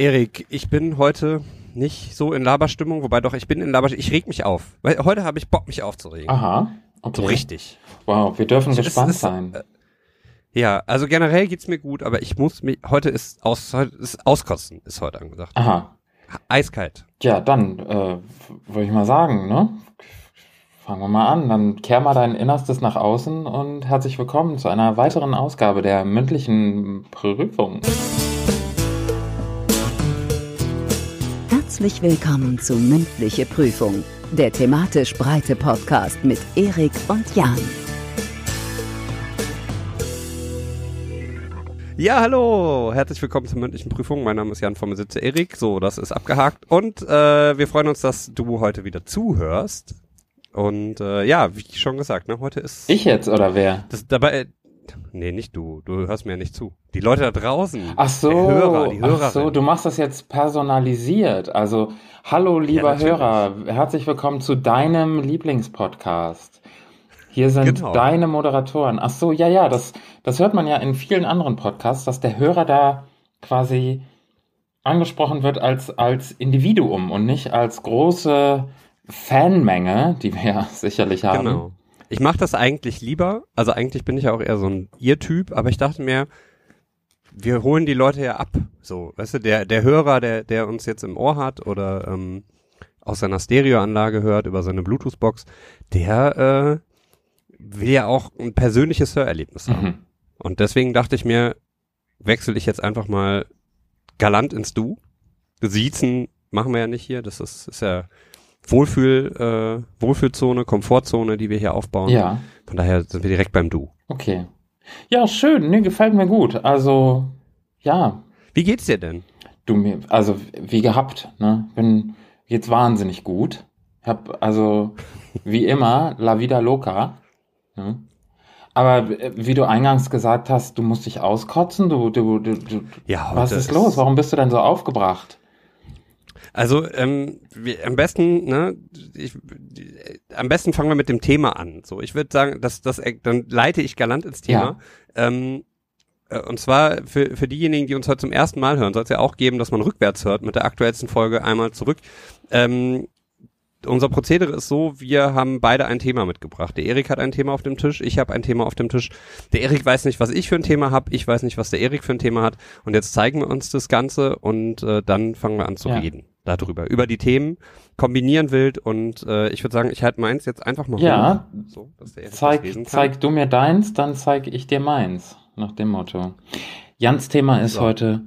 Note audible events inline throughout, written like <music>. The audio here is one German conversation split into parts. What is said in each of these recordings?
Erik, ich bin heute nicht so in Laberstimmung, wobei doch, ich bin in Laberstimmung. Ich reg mich auf. Weil heute habe ich Bock, mich aufzuregen. Aha. Okay. So richtig. Wow, wir dürfen gespannt ist, sein. Äh, ja, also generell geht's mir gut, aber ich muss mich, heute ist aus, heute ist auskotzen, ist heute angesagt. Aha. Eiskalt. Ja, dann, äh, würde ich mal sagen, ne? Fangen wir mal an. Dann kehr mal dein Innerstes nach außen und herzlich willkommen zu einer weiteren Ausgabe der mündlichen Prüfung. Herzlich willkommen zu Mündliche Prüfung, der thematisch breite Podcast mit Erik und Jan. Ja, hallo, herzlich willkommen zur mündlichen Prüfung. Mein Name ist Jan vom Sitze Erik. So, das ist abgehakt und äh, wir freuen uns, dass du heute wieder zuhörst. Und äh, ja, wie schon gesagt, ne, heute ist ich jetzt oder wer? Das dabei Nee, nicht du. Du hörst mir ja nicht zu. Die Leute da draußen. Ach so. Hörer, die Hörer. Ach so, du machst das jetzt personalisiert. Also, hallo lieber ja, Hörer, herzlich willkommen zu deinem Lieblingspodcast. Hier sind genau. deine Moderatoren. Ach so, ja, ja, das, das hört man ja in vielen anderen Podcasts, dass der Hörer da quasi angesprochen wird als, als Individuum und nicht als große Fanmenge, die wir ja <laughs> sicherlich haben. Genau. Ich mache das eigentlich lieber. Also eigentlich bin ich ja auch eher so ein Ihr-Typ, aber ich dachte mir, wir holen die Leute ja ab. So, weißt du, der, der Hörer, der, der uns jetzt im Ohr hat oder ähm, aus seiner Stereoanlage hört, über seine Bluetooth-Box, der äh, will ja auch ein persönliches Hörerlebnis haben. Mhm. Und deswegen dachte ich mir, wechsle ich jetzt einfach mal galant ins Du. Siezen machen wir ja nicht hier, das ist, ist ja Wohlfühl, äh, Wohlfühlzone, Komfortzone, die wir hier aufbauen. Ja. Von daher sind wir direkt beim Du. Okay. Ja, schön. Nee, gefällt mir gut. Also, ja. Wie geht's dir denn? Du mir, also wie gehabt, ne? Bin jetzt wahnsinnig gut. Hab also wie immer <laughs> La Vida Loca. Ne? Aber äh, wie du eingangs gesagt hast, du musst dich auskotzen. Du, du, du, du ja, was ist los? Warum bist du denn so aufgebracht? Also ähm, wir, am besten, ne, ich, am besten fangen wir mit dem Thema an. So, ich würde sagen, dass das, dann leite ich galant ins Thema. Ja. Ähm, äh, und zwar für, für diejenigen, die uns heute zum ersten Mal hören, soll es ja auch geben, dass man rückwärts hört mit der aktuellsten Folge einmal zurück. Ähm, unser Prozedere ist so, wir haben beide ein Thema mitgebracht. Der Erik hat ein Thema auf dem Tisch, ich habe ein Thema auf dem Tisch. Der Erik weiß nicht, was ich für ein Thema habe, ich weiß nicht, was der Erik für ein Thema hat. Und jetzt zeigen wir uns das Ganze und äh, dann fangen wir an zu ja. reden darüber, über die Themen, kombinieren wild und äh, ich würde sagen, ich halte meins jetzt einfach mal ja, hoch, so, zeig, zeig du mir deins, dann zeige ich dir meins, nach dem Motto. Jans Thema ist so. heute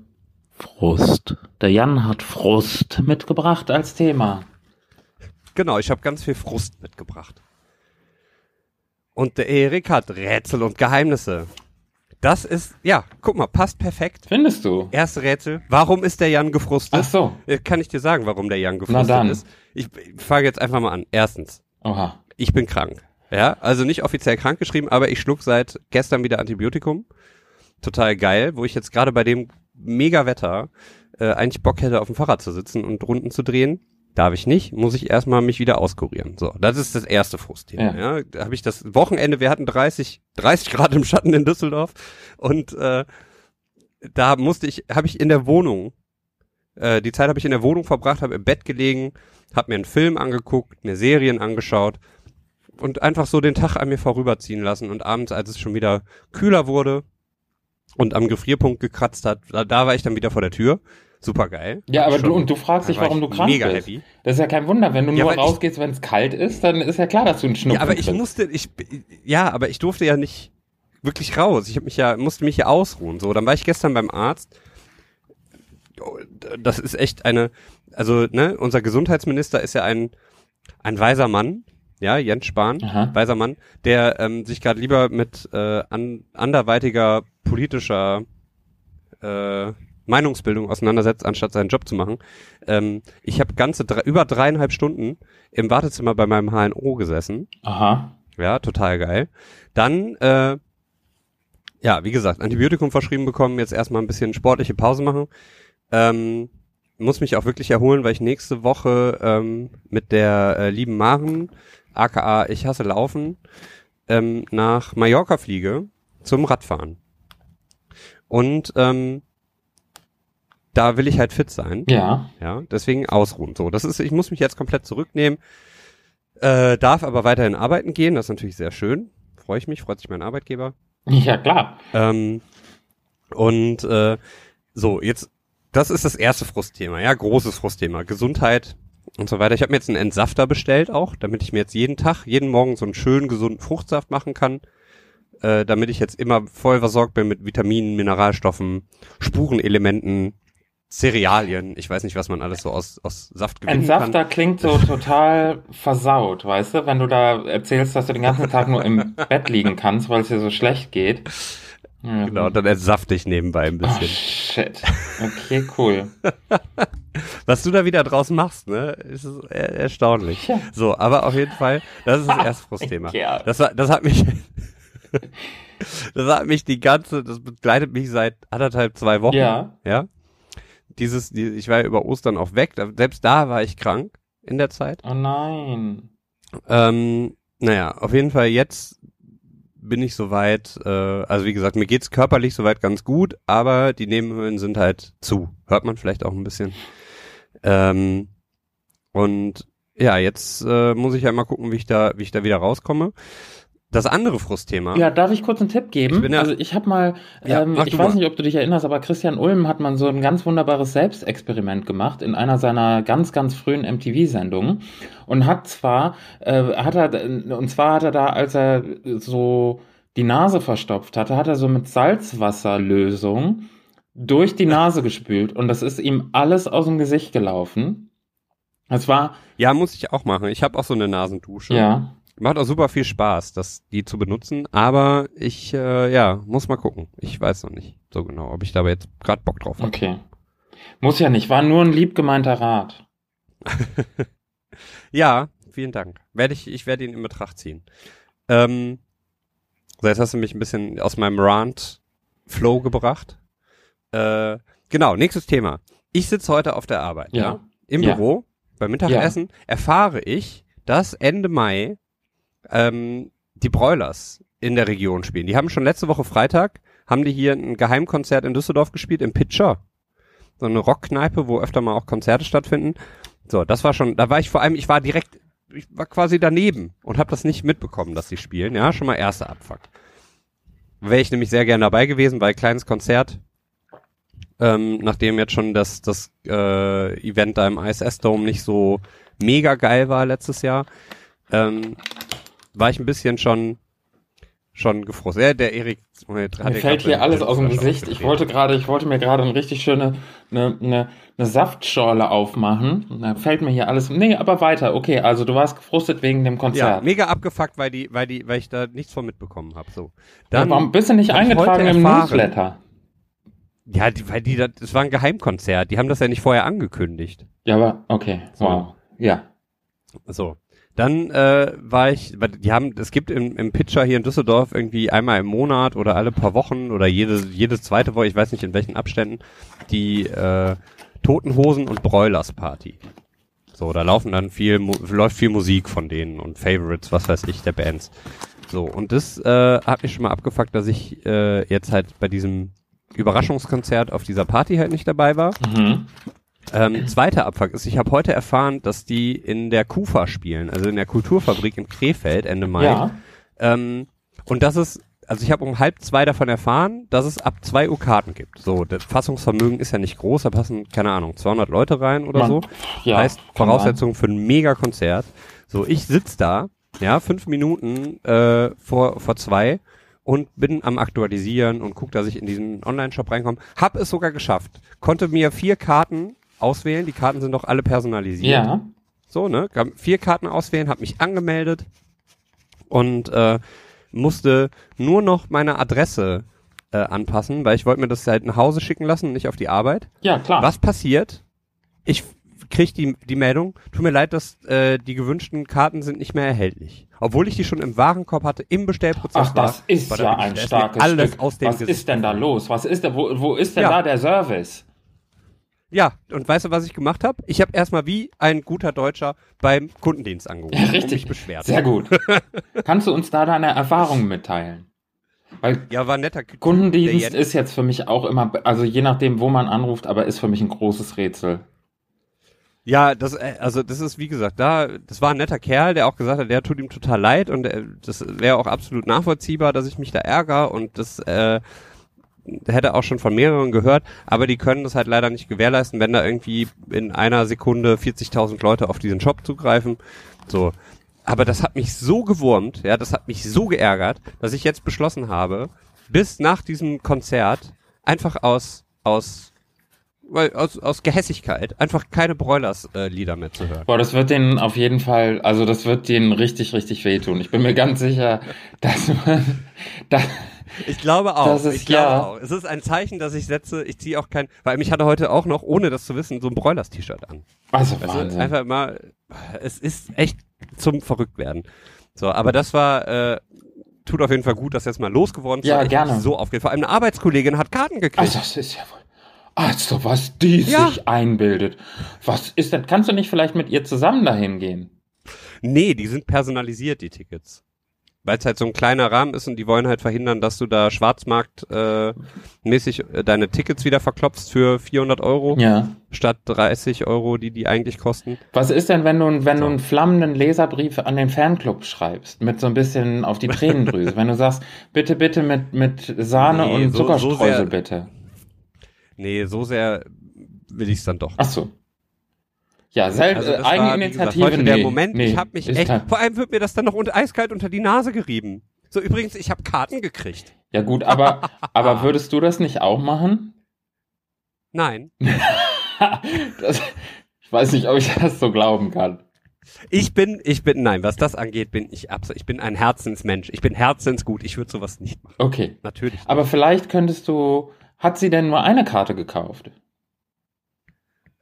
Frust. Der Jan hat Frust mitgebracht als Thema. Genau, ich habe ganz viel Frust mitgebracht. Und der Erik hat Rätsel und Geheimnisse. Das ist, ja, guck mal, passt perfekt. Findest du? Erste Rätsel. Warum ist der Jan gefrustet? Ach so. Äh, kann ich dir sagen, warum der Jan gefrustet ist? Ich, ich fange jetzt einfach mal an. Erstens. Oha. Ich bin krank. Ja, also nicht offiziell krank geschrieben, aber ich schluck seit gestern wieder Antibiotikum. Total geil, wo ich jetzt gerade bei dem mega Wetter äh, eigentlich Bock hätte, auf dem Fahrrad zu sitzen und Runden zu drehen. Darf ich nicht, muss ich erstmal mich wieder auskurieren. So, das ist das erste Frustthema. Ja. ja. Da habe ich das Wochenende, wir hatten 30, 30 Grad im Schatten in Düsseldorf und äh, da musste ich, habe ich in der Wohnung, äh, die Zeit habe ich in der Wohnung verbracht, habe im Bett gelegen, habe mir einen Film angeguckt, mir Serien angeschaut und einfach so den Tag an mir vorüberziehen lassen und abends, als es schon wieder kühler wurde und am Gefrierpunkt gekratzt hat, da, da war ich dann wieder vor der Tür super geil. Ja, aber du und du fragst dich, warum du krank mega bist. Happy. Das ist ja kein Wunder, wenn du ja, nur rausgehst, wenn es kalt ist, dann ist ja klar, dass du einen Schnupfen Ja, aber ich bist. musste, ich, ja, aber ich durfte ja nicht wirklich raus. Ich habe mich ja, musste mich ja ausruhen. So, dann war ich gestern beim Arzt. Das ist echt eine, also ne, unser Gesundheitsminister ist ja ein ein weiser Mann, ja, Jens Spahn, Aha. weiser Mann, der ähm, sich gerade lieber mit äh, an, anderweitiger politischer äh, Meinungsbildung auseinandersetzt, anstatt seinen Job zu machen. Ähm, ich habe ganze drei, über dreieinhalb Stunden im Wartezimmer bei meinem HNO gesessen. Aha. Ja, total geil. Dann, äh, ja, wie gesagt, Antibiotikum verschrieben bekommen, jetzt erstmal ein bisschen sportliche Pause machen. Ähm, muss mich auch wirklich erholen, weil ich nächste Woche ähm, mit der äh, lieben Maren, aka Ich hasse Laufen, ähm, nach Mallorca fliege zum Radfahren. Und ähm, da will ich halt fit sein. Ja. Ja, deswegen ausruhen. So, das ist, ich muss mich jetzt komplett zurücknehmen, äh, darf aber weiterhin arbeiten gehen. Das ist natürlich sehr schön. Freue ich mich, freut sich mein Arbeitgeber. <laughs> Ja, klar. Ähm, und äh, so, jetzt, das ist das erste Frustthema, ja, großes Frustthema. Gesundheit und so weiter. Ich habe mir jetzt einen Entsafter bestellt auch, damit ich mir jetzt jeden Tag, jeden Morgen so einen schönen, gesunden Fruchtsaft machen kann. Äh, damit ich jetzt immer voll versorgt bin mit Vitaminen, Mineralstoffen, Spurenelementen, Cerealien. Ich weiß nicht, was man alles so aus, aus Saft gewinnen Entsafter kann. klingt so total versaut, weißt du? Wenn du da erzählst, dass du den ganzen Tag nur im Bett liegen kannst, weil es dir so schlecht geht. Ja. Genau, dann entsafte ich nebenbei ein bisschen. Oh, shit. Okay, cool. <laughs> Was du da wieder draußen machst, ne, ist er erstaunlich. Ja. So, aber auf jeden Fall, das ist das <laughs> erste Frustthema. Ja. Das, das hat mich, <laughs> das hat mich die ganze, das begleitet mich seit anderthalb, zwei Wochen. Ja. Ja. Dieses, die, ich war ja über Ostern auch weg, selbst da war ich krank in der Zeit. Oh nein. Ähm, naja, auf jeden Fall jetzt bin ich soweit, äh, also wie gesagt, mir geht's körperlich soweit ganz gut, aber die Nebenhöhlen sind halt zu. Hört man vielleicht auch ein bisschen. Ähm, und ja, jetzt äh, muss ich ja mal gucken, wie ich da, wie ich da wieder rauskomme. Das andere Frustthema. Ja, darf ich kurz einen Tipp geben? Ich ja, also ich habe mal, ja, ähm, ich weiß mal. nicht, ob du dich erinnerst, aber Christian Ulm hat man so ein ganz wunderbares Selbstexperiment gemacht in einer seiner ganz, ganz frühen MTV-Sendungen und hat zwar, äh, hat er, und zwar hat er da, als er so die Nase verstopft hatte, hat er so mit Salzwasserlösung durch die Nase <laughs> gespült und das ist ihm alles aus dem Gesicht gelaufen. Es war. Ja, muss ich auch machen. Ich habe auch so eine Nasendusche. Ja. Macht auch super viel Spaß, das, die zu benutzen, aber ich, äh, ja, muss mal gucken. Ich weiß noch nicht so genau, ob ich da jetzt gerade Bock drauf habe. Okay. Muss ja nicht, war nur ein lieb gemeinter Rat. <laughs> ja, vielen Dank. Werde ich, ich werde ihn in Betracht ziehen. Ähm, so, jetzt hast du mich ein bisschen aus meinem Rant-Flow gebracht. Äh, genau, nächstes Thema. Ich sitze heute auf der Arbeit, ja. ja? Im ja. Büro, beim Mittagessen, ja. erfahre ich, dass Ende Mai ähm, die Broilers in der Region spielen. Die haben schon letzte Woche Freitag, haben die hier ein Geheimkonzert in Düsseldorf gespielt, im Pitcher. So eine Rockkneipe, wo öfter mal auch Konzerte stattfinden. So, das war schon, da war ich vor allem, ich war direkt, ich war quasi daneben und habe das nicht mitbekommen, dass sie spielen. Ja, schon mal erster Abfuck. Wäre ich nämlich sehr gerne dabei gewesen, weil kleines Konzert, ähm, nachdem jetzt schon das, das äh, Event da im ISS Dome nicht so mega geil war letztes Jahr, ähm, war ich ein bisschen schon schon gefrustet. Ja, der Erik mir fällt hier alles aus dem Gesicht. Ich wollte gerade, ich wollte mir gerade eine richtig schöne eine, eine, eine Saftschorle aufmachen. Da fällt mir hier alles. Nee, aber weiter. Okay, also du warst gefrustet wegen dem Konzert. Ja, mega abgefuckt, weil die, weil die, weil ich da nichts von mitbekommen habe. So. Dann ja, warum bist du nicht eingetragen im Newsletter? Ja, die, weil die, das war ein Geheimkonzert. Die haben das ja nicht vorher angekündigt. Ja, aber okay. Wow. Ja. So. Dann äh, war ich, die haben, es gibt im, im Pitcher hier in Düsseldorf irgendwie einmal im Monat oder alle paar Wochen oder jede, jedes zweite Woche, ich weiß nicht in welchen Abständen, die äh, Totenhosen und Broilers Party. So, da laufen dann viel, läuft viel Musik von denen und Favorites, was weiß ich, der Bands. So, und das äh, hat mich schon mal abgefuckt, dass ich äh, jetzt halt bei diesem Überraschungskonzert auf dieser Party halt nicht dabei war. Mhm. Ähm, zweiter Abfuck ist, ich habe heute erfahren, dass die in der KUFA spielen, also in der Kulturfabrik in Krefeld Ende Mai. Ja. Ähm, und das ist, also ich habe um halb zwei davon erfahren, dass es ab zwei Uhr Karten gibt. So, das Fassungsvermögen ist ja nicht groß, da passen, keine Ahnung, 200 Leute rein oder Man, so. Ja, heißt Voraussetzung für ein Mega-Konzert. So, ich sitz da, ja, fünf Minuten äh, vor, vor zwei und bin am aktualisieren und guck, dass ich in diesen Online-Shop reinkomme. Hab es sogar geschafft. Konnte mir vier Karten auswählen. Die Karten sind doch alle personalisiert. Ja. So, ne? Vier Karten auswählen, habe mich angemeldet und äh, musste nur noch meine Adresse äh, anpassen, weil ich wollte mir das halt nach Hause schicken lassen, nicht auf die Arbeit. Ja, klar. Was passiert? Ich krieg die, die Meldung, tut mir leid, dass äh, die gewünschten Karten sind nicht mehr erhältlich. Obwohl ich die schon im Warenkorb hatte, im Bestellprozess. Ach, das war, ist ja ein starkes alles Stück. Aus dem Was Gesicht. ist denn da los? Was ist da, wo, wo ist denn ja. da der Service? Ja, und weißt du, was ich gemacht habe? Ich habe erstmal wie ein guter Deutscher beim Kundendienst angerufen ja, richtig. und mich beschwert. Sehr gut. <laughs> Kannst du uns da deine Erfahrungen mitteilen? Weil ja, war netter. Kundendienst ist jetzt für mich auch immer, also je nachdem, wo man anruft, aber ist für mich ein großes Rätsel. Ja, das, äh, also das ist wie gesagt, da, das war ein netter Kerl, der auch gesagt hat, der tut ihm total leid und äh, das wäre auch absolut nachvollziehbar, dass ich mich da ärgere und das äh, hätte auch schon von mehreren gehört, aber die können das halt leider nicht gewährleisten, wenn da irgendwie in einer Sekunde 40.000 Leute auf diesen Shop zugreifen. So. Aber das hat mich so gewurmt, ja, das hat mich so geärgert, dass ich jetzt beschlossen habe, bis nach diesem Konzert einfach aus, aus weil aus, aus Gehässigkeit einfach keine Broilers-Lieder äh, mehr zu hören. Boah, das wird denen auf jeden Fall, also das wird denen richtig, richtig wehtun. Ich bin mir ganz sicher, dass man, <laughs> da, ich glaube auch. Das ist, ich glaube ja. auch. Es ist ein Zeichen, dass ich setze. Ich ziehe auch kein, weil mich hatte heute auch noch, ohne das zu wissen, so ein Broilers-T-Shirt an. Also, also einfach mal, es ist echt zum Verrücktwerden. So, aber das war, äh, tut auf jeden Fall gut, dass jetzt mal losgeworden ist. Ja, gerne. So aufgeht. Vor allem eine Arbeitskollegin hat Karten gekriegt. Also, das ist ja wohl. Also, was die ja. sich einbildet. Was ist denn? Kannst du nicht vielleicht mit ihr zusammen dahin gehen? Nee, die sind personalisiert, die Tickets. Weil es halt so ein kleiner Rahmen ist und die wollen halt verhindern, dass du da Schwarzmarkt äh, mäßig äh, deine Tickets wieder verklopfst für 400 Euro ja. statt 30 Euro, die die eigentlich kosten. Was ist denn, wenn du, wenn so. du einen flammenden Leserbrief an den Fanclub schreibst, mit so ein bisschen auf die Tränendrüse, <laughs> wenn du sagst, bitte, bitte mit, mit Sahne nee, und Zuckerstreusel, so bitte. Nee, so sehr will ich es dann doch. Ach so. Ja, selbst also Eigeninitiative. War, nee, der Moment, nee, ich habe mich echt, vor allem wird mir das dann noch unter, eiskalt unter die Nase gerieben. So übrigens, ich habe Karten gekriegt. Ja gut, aber <laughs> aber würdest du das nicht auch machen? Nein. <laughs> das, ich weiß nicht, ob ich das so glauben kann. Ich bin, ich bin, nein, was das angeht, bin ich absolut, ich bin ein Herzensmensch. Ich bin herzensgut. Ich würde sowas nicht machen. Okay. Natürlich. Nicht. Aber vielleicht könntest du, hat sie denn nur eine Karte gekauft?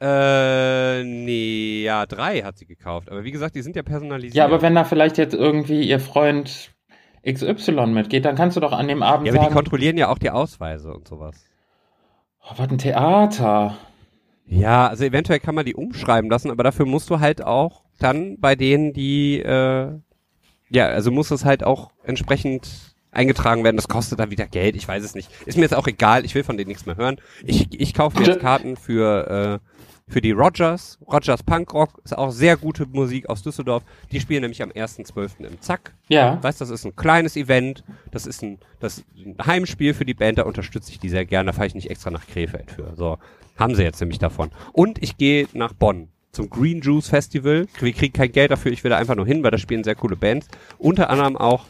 Äh, nee, ja, drei hat sie gekauft. Aber wie gesagt, die sind ja personalisiert. Ja, aber wenn da vielleicht jetzt irgendwie ihr Freund XY mitgeht, dann kannst du doch an dem Abend ja, aber sagen, die kontrollieren ja auch die Ausweise und sowas. Oh, was ein Theater. Ja, also eventuell kann man die umschreiben lassen, aber dafür musst du halt auch dann bei denen, die, äh, ja, also muss es halt auch entsprechend eingetragen werden. Das kostet dann wieder Geld. Ich weiß es nicht. Ist mir jetzt auch egal. Ich will von denen nichts mehr hören. Ich, ich kaufe mir jetzt Karten für, äh, für die Rogers. Rogers Punkrock ist auch sehr gute Musik aus Düsseldorf. Die spielen nämlich am 1.12. im Zack. Ja. Weißt, das ist ein kleines Event. Das ist ein, das ist ein Heimspiel für die Band. Da unterstütze ich die sehr gerne. Da fahre ich nicht extra nach Krefeld für. So. Haben sie jetzt nämlich davon. Und ich gehe nach Bonn zum Green Juice Festival. Wir kriegen kein Geld dafür, ich will da einfach nur hin, weil da spielen sehr coole Bands. Unter anderem auch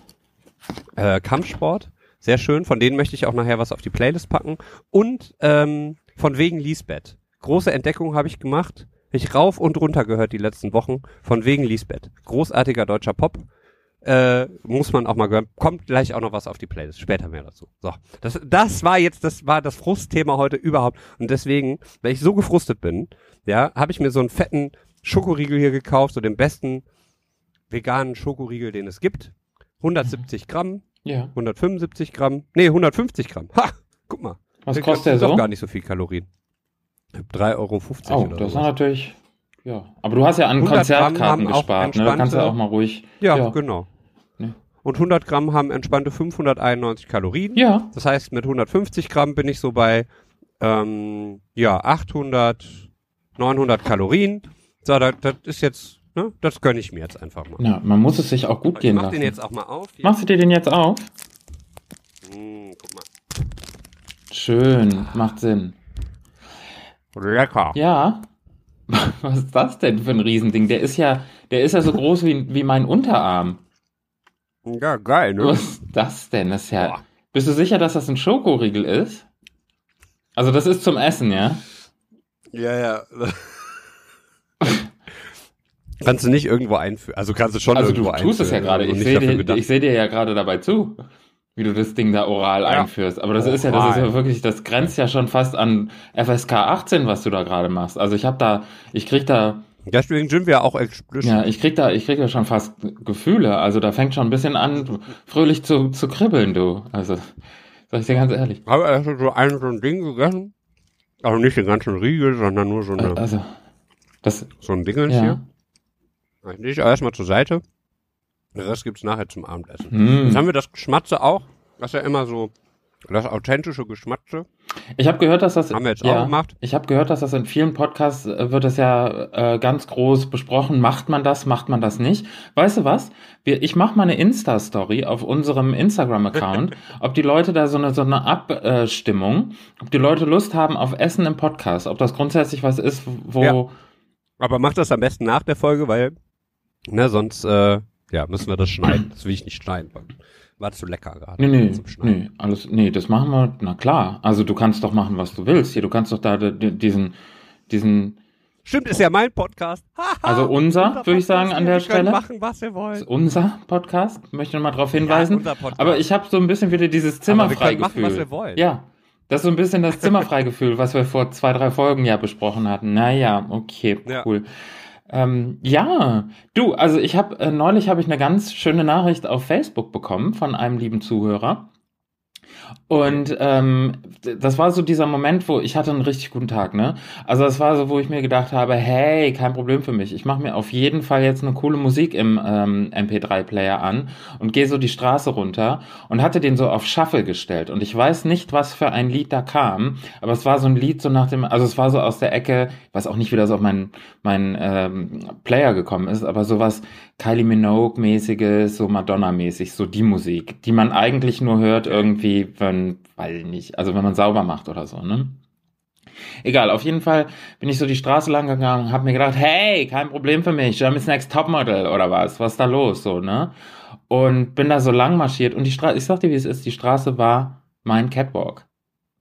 äh, Kampfsport, sehr schön. Von denen möchte ich auch nachher was auf die Playlist packen. Und ähm, von wegen Lisbeth. Große Entdeckung habe ich gemacht. Ich rauf und runter gehört die letzten Wochen. Von wegen Lisbeth. Großartiger deutscher Pop. Äh, muss man auch mal hören. Kommt gleich auch noch was auf die Playlist. Später mehr dazu. So. Das, das war jetzt, das war das Frustthema heute überhaupt. Und deswegen, weil ich so gefrustet bin, ja, habe ich mir so einen fetten Schokoriegel hier gekauft, so den besten veganen Schokoriegel, den es gibt. 170 Gramm, ja. 175 Gramm, nee, 150 Gramm. Ha, guck mal. Was der kostet der so? doch gar nicht so viel Kalorien. 3,50 Euro Oh, das ist natürlich, ja. Aber du hast ja an Konzertkarten gespart, ne? Da kannst du auch mal ruhig. Ja, ja. genau. Nee. Und 100 Gramm haben entspannte 591 Kalorien. Ja. Das heißt, mit 150 Gramm bin ich so bei, ähm, ja, 800, 900 Kalorien. So, das, das ist jetzt Ne? Das gönne ich mir jetzt einfach mal. Ja, man muss es sich auch gut gehen ich mach lassen. den jetzt auch mal auf. Hier. Machst du dir den jetzt auf? Mm, guck mal. Schön, macht Sinn. Lecker. Ja. <laughs> Was ist das denn für ein Riesending? Der ist ja, der ist ja so groß wie, wie mein Unterarm. Ja, geil, ne? Was ist das denn? Das ist ja. Boah. Bist du sicher, dass das ein Schokoriegel ist? Also das ist zum Essen, ja? Ja, ja. <laughs> Kannst du nicht irgendwo einführen. Also kannst du schon also irgendwo einführen. Also du tust es ja gerade. Ich sehe dir, seh dir ja gerade dabei zu, wie du das Ding da oral ja. einführst. Aber das oh, ist ja, das ist ja wirklich, das grenzt ja schon fast an FSK 18, was du da gerade machst. Also ich habe da, ich krieg da. Deswegen sind wir auch explicit. Ja, ich krieg da, ich krieg da schon fast Gefühle. Also da fängt schon ein bisschen an, fröhlich zu, zu kribbeln, du. Also, sag ich dir ganz ehrlich. Habe also so ein, so ein Ding gegessen? Also nicht den ganzen Riegel, sondern nur so eine. Also, das. So ein Ding ja. Ich lege erstmal zur Seite. Den Rest gibt's nachher zum Abendessen. Mm. Jetzt haben wir das Schmatze auch Das ist ja immer so das authentische Geschmatze. Ich habe gehört, dass das haben wir jetzt ja, auch gemacht. Ich habe gehört, dass das in vielen Podcasts äh, wird es ja äh, ganz groß besprochen. Macht man das? Macht man das nicht? Weißt du was? Wir, ich mache mal eine Insta-Story auf unserem Instagram-Account, <laughs> ob die Leute da so eine so eine Abstimmung, ob die Leute Lust haben auf Essen im Podcast, ob das grundsätzlich was ist, wo. Ja. Aber mach das am besten nach der Folge, weil ne sonst äh, ja müssen wir das schneiden. Das will ich nicht schneiden. War zu lecker gerade. Nee, nee, nee, alles, nee, das machen wir, na klar. Also du kannst doch machen, was du willst. Hier, du kannst doch da diesen, diesen. Stimmt, ist ja mein Podcast. also unser, würde ich sagen, an der Stelle. machen, was ihr wollt. unser Podcast, möchte ich nochmal darauf hinweisen. Ja, Aber ich habe so ein bisschen wieder dieses Zimmerfreigefühl. machen, was wir wollen. Ja, das ist so ein bisschen das Zimmerfreigefühl, was wir vor zwei, drei Folgen ja besprochen hatten. Naja, okay, cool. Ja. Ähm, ja, du, also ich habe äh, neulich habe ich eine ganz schöne Nachricht auf Facebook bekommen von einem lieben Zuhörer. Und ähm, das war so dieser Moment, wo ich hatte einen richtig guten Tag, ne? Also das war so, wo ich mir gedacht habe, hey, kein Problem für mich. Ich mache mir auf jeden Fall jetzt eine coole Musik im ähm, MP3-Player an und gehe so die Straße runter und hatte den so auf Shuffle gestellt. Und ich weiß nicht, was für ein Lied da kam, aber es war so ein Lied so nach dem, also es war so aus der Ecke, ich weiß auch nicht, wie das auf meinen mein, ähm, Player gekommen ist, aber sowas Kylie Minogue-mäßiges, so Madonna-mäßig, so die Musik, die man eigentlich nur hört irgendwie, wenn, weil nicht, also wenn man sauber macht oder so, ne? Egal, auf jeden Fall bin ich so die Straße lang gegangen, hab mir gedacht, hey, kein Problem für mich, Germany's Next Topmodel oder was, was ist da los, so, ne? Und bin da so lang marschiert und die Straße, ich sag dir, wie es ist, die Straße war mein Catwalk.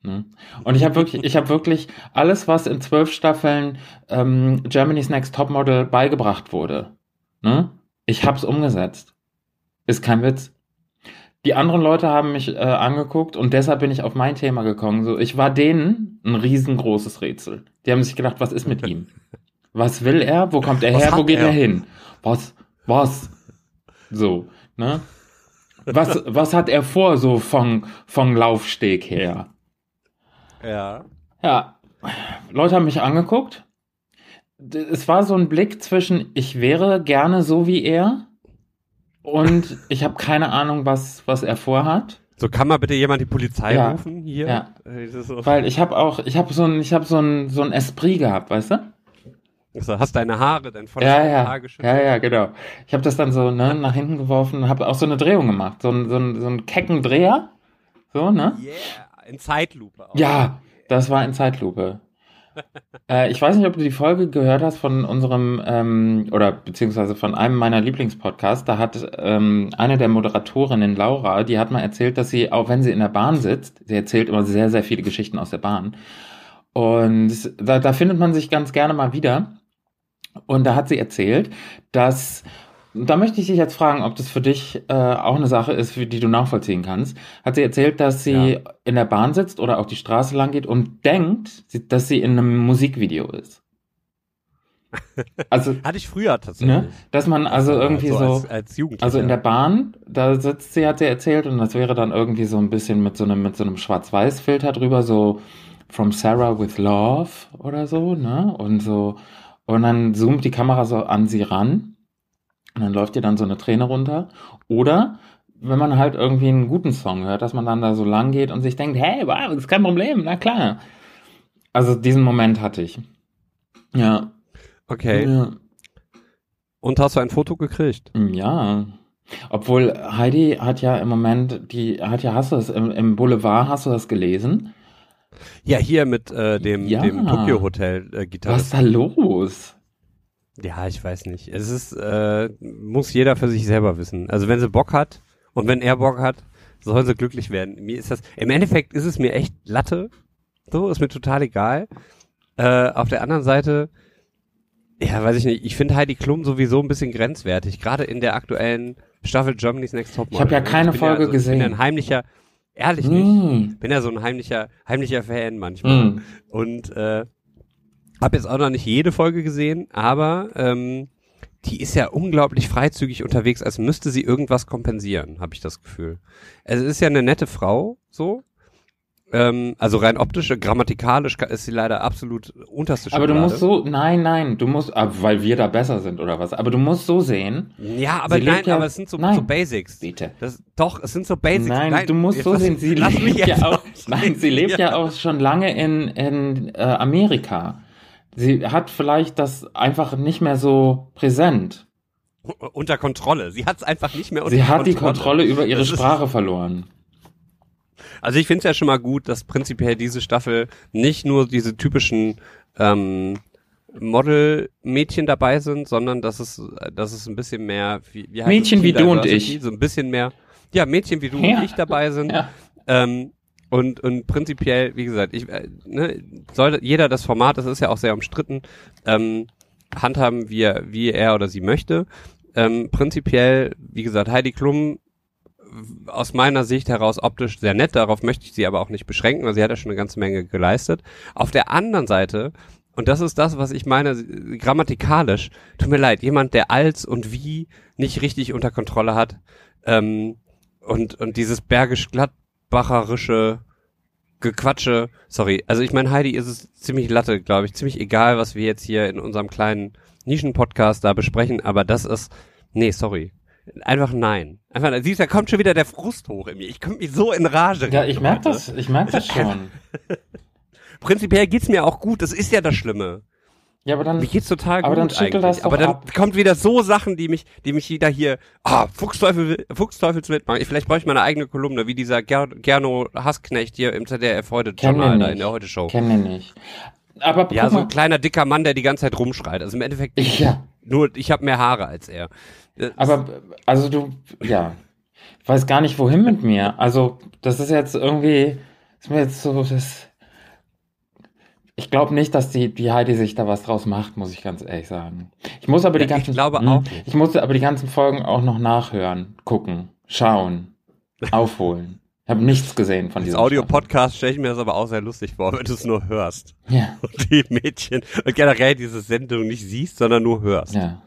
Ne? Und ich habe wirklich, ich habe wirklich alles, was in zwölf Staffeln ähm, Germany's Next Topmodel beigebracht wurde, ne? Ich hab's umgesetzt. Ist kein Witz. Die anderen Leute haben mich äh, angeguckt und deshalb bin ich auf mein Thema gekommen. So, ich war denen ein riesengroßes Rätsel. Die haben sich gedacht, was ist mit ihm? Was will er? Wo kommt er her? Wo geht er? er hin? Was? Was? So, ne? Was, was hat er vor, so von, von Laufsteg her? Ja. Ja. Leute haben mich angeguckt es war so ein Blick zwischen, ich wäre gerne so wie er und <laughs> ich habe keine Ahnung, was, was er vorhat. So kann mal bitte jemand die Polizei ja, rufen hier? Ja. So. Weil ich habe auch, ich habe so ein, ich habe so ein, so ein Esprit gehabt, weißt du? Also hast deine Haare dann voll ja, ja. Haar geschüttelt? Ja, ja, genau. Ich habe das dann so ne, nach hinten geworfen und habe auch so eine Drehung gemacht, so ein, so ein, so ein kecken Dreher, so ne? Yeah, in Zeitlupe. Auch. Ja, das war in Zeitlupe äh, ich weiß nicht, ob du die Folge gehört hast von unserem, ähm, oder beziehungsweise von einem meiner Lieblingspodcasts. Da hat ähm, eine der Moderatorinnen, Laura, die hat mal erzählt, dass sie, auch wenn sie in der Bahn sitzt, sie erzählt immer sehr, sehr viele Geschichten aus der Bahn. Und da, da findet man sich ganz gerne mal wieder. Und da hat sie erzählt, dass da möchte ich dich jetzt fragen, ob das für dich äh, auch eine Sache ist, die du nachvollziehen kannst. Hat sie erzählt, dass sie ja. in der Bahn sitzt oder auch die Straße lang geht und denkt, dass sie in einem Musikvideo ist. Also <laughs> hatte ich früher tatsächlich. Ne? Dass man also, irgendwie so, als, als Jugendlicher. also in der Bahn, da sitzt sie, hat sie erzählt, und das wäre dann irgendwie so ein bisschen mit so einem mit so einem Schwarz-Weiß-Filter drüber, so From Sarah with Love oder so, ne? Und so und dann zoomt die Kamera so an sie ran und dann läuft dir dann so eine Träne runter. Oder wenn man halt irgendwie einen guten Song hört, dass man dann da so lang geht und sich denkt, hey, wow, das ist kein Problem, na klar. Also diesen Moment hatte ich. Ja. Okay. Ja. Und hast du ein Foto gekriegt? Ja. Obwohl Heidi hat ja im Moment, die hat ja, hast du das im, im Boulevard, hast du das gelesen? Ja, hier mit äh, dem, ja. dem Tokyo Hotel äh, Gitarre. Was ist da los? Ja, ich weiß nicht. Es ist, äh, muss jeder für sich selber wissen. Also wenn sie Bock hat und wenn er Bock hat, soll sie glücklich werden. Mir ist das, im Endeffekt ist es mir echt Latte. So, ist mir total egal. Äh, auf der anderen Seite, ja, weiß ich nicht, ich finde Heidi Klum sowieso ein bisschen grenzwertig, gerade in der aktuellen Staffel Germany's Next Top Model. Ich habe ja keine Folge ja, also, gesehen. Ich bin ja ein heimlicher, ehrlich mm. nicht, bin ja so ein heimlicher, heimlicher Fan manchmal. Mm. Und äh, hab jetzt auch noch nicht jede Folge gesehen, aber ähm, die ist ja unglaublich freizügig unterwegs, als müsste sie irgendwas kompensieren, habe ich das Gefühl. Es ist ja eine nette Frau, so. Ähm, also rein optisch, grammatikalisch ist sie leider absolut unterste Schublade. Aber du musst so, nein, nein, du musst, ah, weil wir da besser sind oder was. Aber du musst so sehen. Ja, aber nein, ja, aber es sind so, nein, so Basics. Bitte. Das, doch, es sind so Basics. Nein, nein du musst so sehen. Sie lebt ja auch, <laughs> nein, sie lebt ja. ja auch schon lange in, in äh, Amerika. Sie hat vielleicht das einfach nicht mehr so präsent. Unter Kontrolle. Sie hat es einfach nicht mehr unter Kontrolle. Sie hat Kontrolle. die Kontrolle über ihre Sprache verloren. Also ich finde es ja schon mal gut, dass prinzipiell diese Staffel nicht nur diese typischen ähm, Model-Mädchen dabei sind, sondern dass es, dass es ein bisschen mehr wie, wie Mädchen wie du und ich. So ein bisschen mehr, ja, Mädchen wie du ja. und ich dabei sind. Ja. Ähm, und, und prinzipiell, wie gesagt, ich, äh, ne, soll jeder das Format, das ist ja auch sehr umstritten, ähm, handhaben, wie er, wie er oder sie möchte. Ähm, prinzipiell, wie gesagt, Heidi Klum aus meiner Sicht heraus optisch sehr nett, darauf möchte ich sie aber auch nicht beschränken, weil sie hat ja schon eine ganze Menge geleistet. Auf der anderen Seite, und das ist das, was ich meine, grammatikalisch, tut mir leid, jemand, der als und wie nicht richtig unter Kontrolle hat, ähm, und, und dieses bergisch-glattbacherische Gequatsche, sorry, also ich meine, Heidi ist es ziemlich latte, glaube ich, ziemlich egal, was wir jetzt hier in unserem kleinen Nischen-Podcast da besprechen, aber das ist, nee, sorry, Einfach nein. Einfach, siehst du, da kommt schon wieder der Frust hoch in mir. Ich komme mich so in Rage. Ja, ich merke das, ich merke das schon. <laughs> Prinzipiell geht's mir auch gut, das ist ja das Schlimme. Ja, aber dann. Mir geht's total aber gut dann eigentlich. Das aber dann ab. kommt wieder so Sachen, die mich, die mich wieder hier, ah, Fuchsteufel, Fuchsteufelswild machen. Vielleicht brauche ich meine eigene Kolumne, wie dieser Ger Gerno Hassknecht hier im ZDF heute Journal da in der Heute Show. Kenne nicht. Aber ja, so ein kleiner dicker Mann, der die ganze Zeit rumschreit. Also im Endeffekt, <laughs> ja. nur ich habe mehr Haare als er. Aber, also du, ja, ich weiß gar nicht, wohin mit mir. Also, das ist jetzt irgendwie, ist mir jetzt so, das, ich glaube nicht, dass die, die Heidi sich da was draus macht, muss ich ganz ehrlich sagen. Ich muss aber die ja, ganzen, ich glaube auch. Hm, ich musste aber die ganzen Folgen auch noch nachhören, gucken, schauen, <laughs> aufholen. Ich habe nichts gesehen von diesem Audio-Podcast stelle ich mir das aber auch sehr lustig vor, wenn du es nur hörst. Ja. Und die Mädchen und generell diese Sendung nicht siehst, sondern nur hörst. Ja.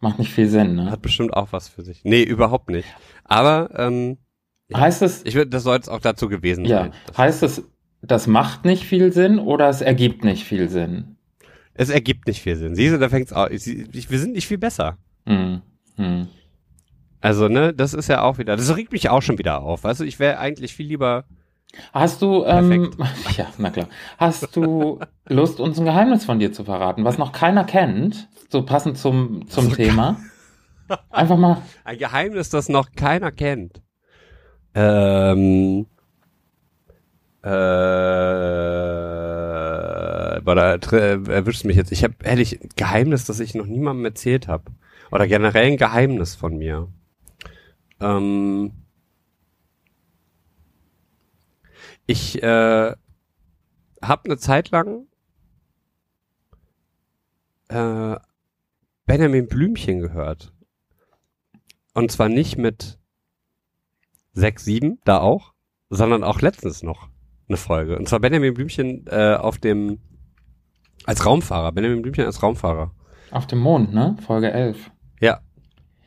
Macht nicht viel Sinn, ne? Hat bestimmt auch was für sich. Nee, überhaupt nicht. Aber ähm, ja, heißt es. Ich würde, das soll jetzt auch dazu gewesen ja, sein. Ja. Heißt es, das macht nicht viel Sinn oder es ergibt nicht viel Sinn? Es ergibt nicht viel Sinn. Siehst du, da fängt's auch. wir sind nicht viel besser. Hm. Hm. Also, ne, das ist ja auch wieder. Das regt mich auch schon wieder auf. Du, ich wäre eigentlich viel lieber. Hast du, ähm, <laughs> ja, na klar. Hast du Lust, uns ein Geheimnis von dir zu verraten, was noch keiner kennt? So passend zum, zum also, Thema. Einfach mal. Ein Geheimnis, das noch keiner kennt. Ähm. Äh, warte, erwischst mich jetzt. Ich habe ehrlich ein Geheimnis, das ich noch niemandem erzählt habe. Oder generell ein Geheimnis von mir. Ähm, ich äh, habe eine Zeit lang äh, Benjamin Blümchen gehört. Und zwar nicht mit 6, 7, da auch, sondern auch letztens noch eine Folge. Und zwar Benjamin Blümchen äh, auf dem als Raumfahrer. Benjamin Blümchen als Raumfahrer. Auf dem Mond, ne? Folge 11. Ja,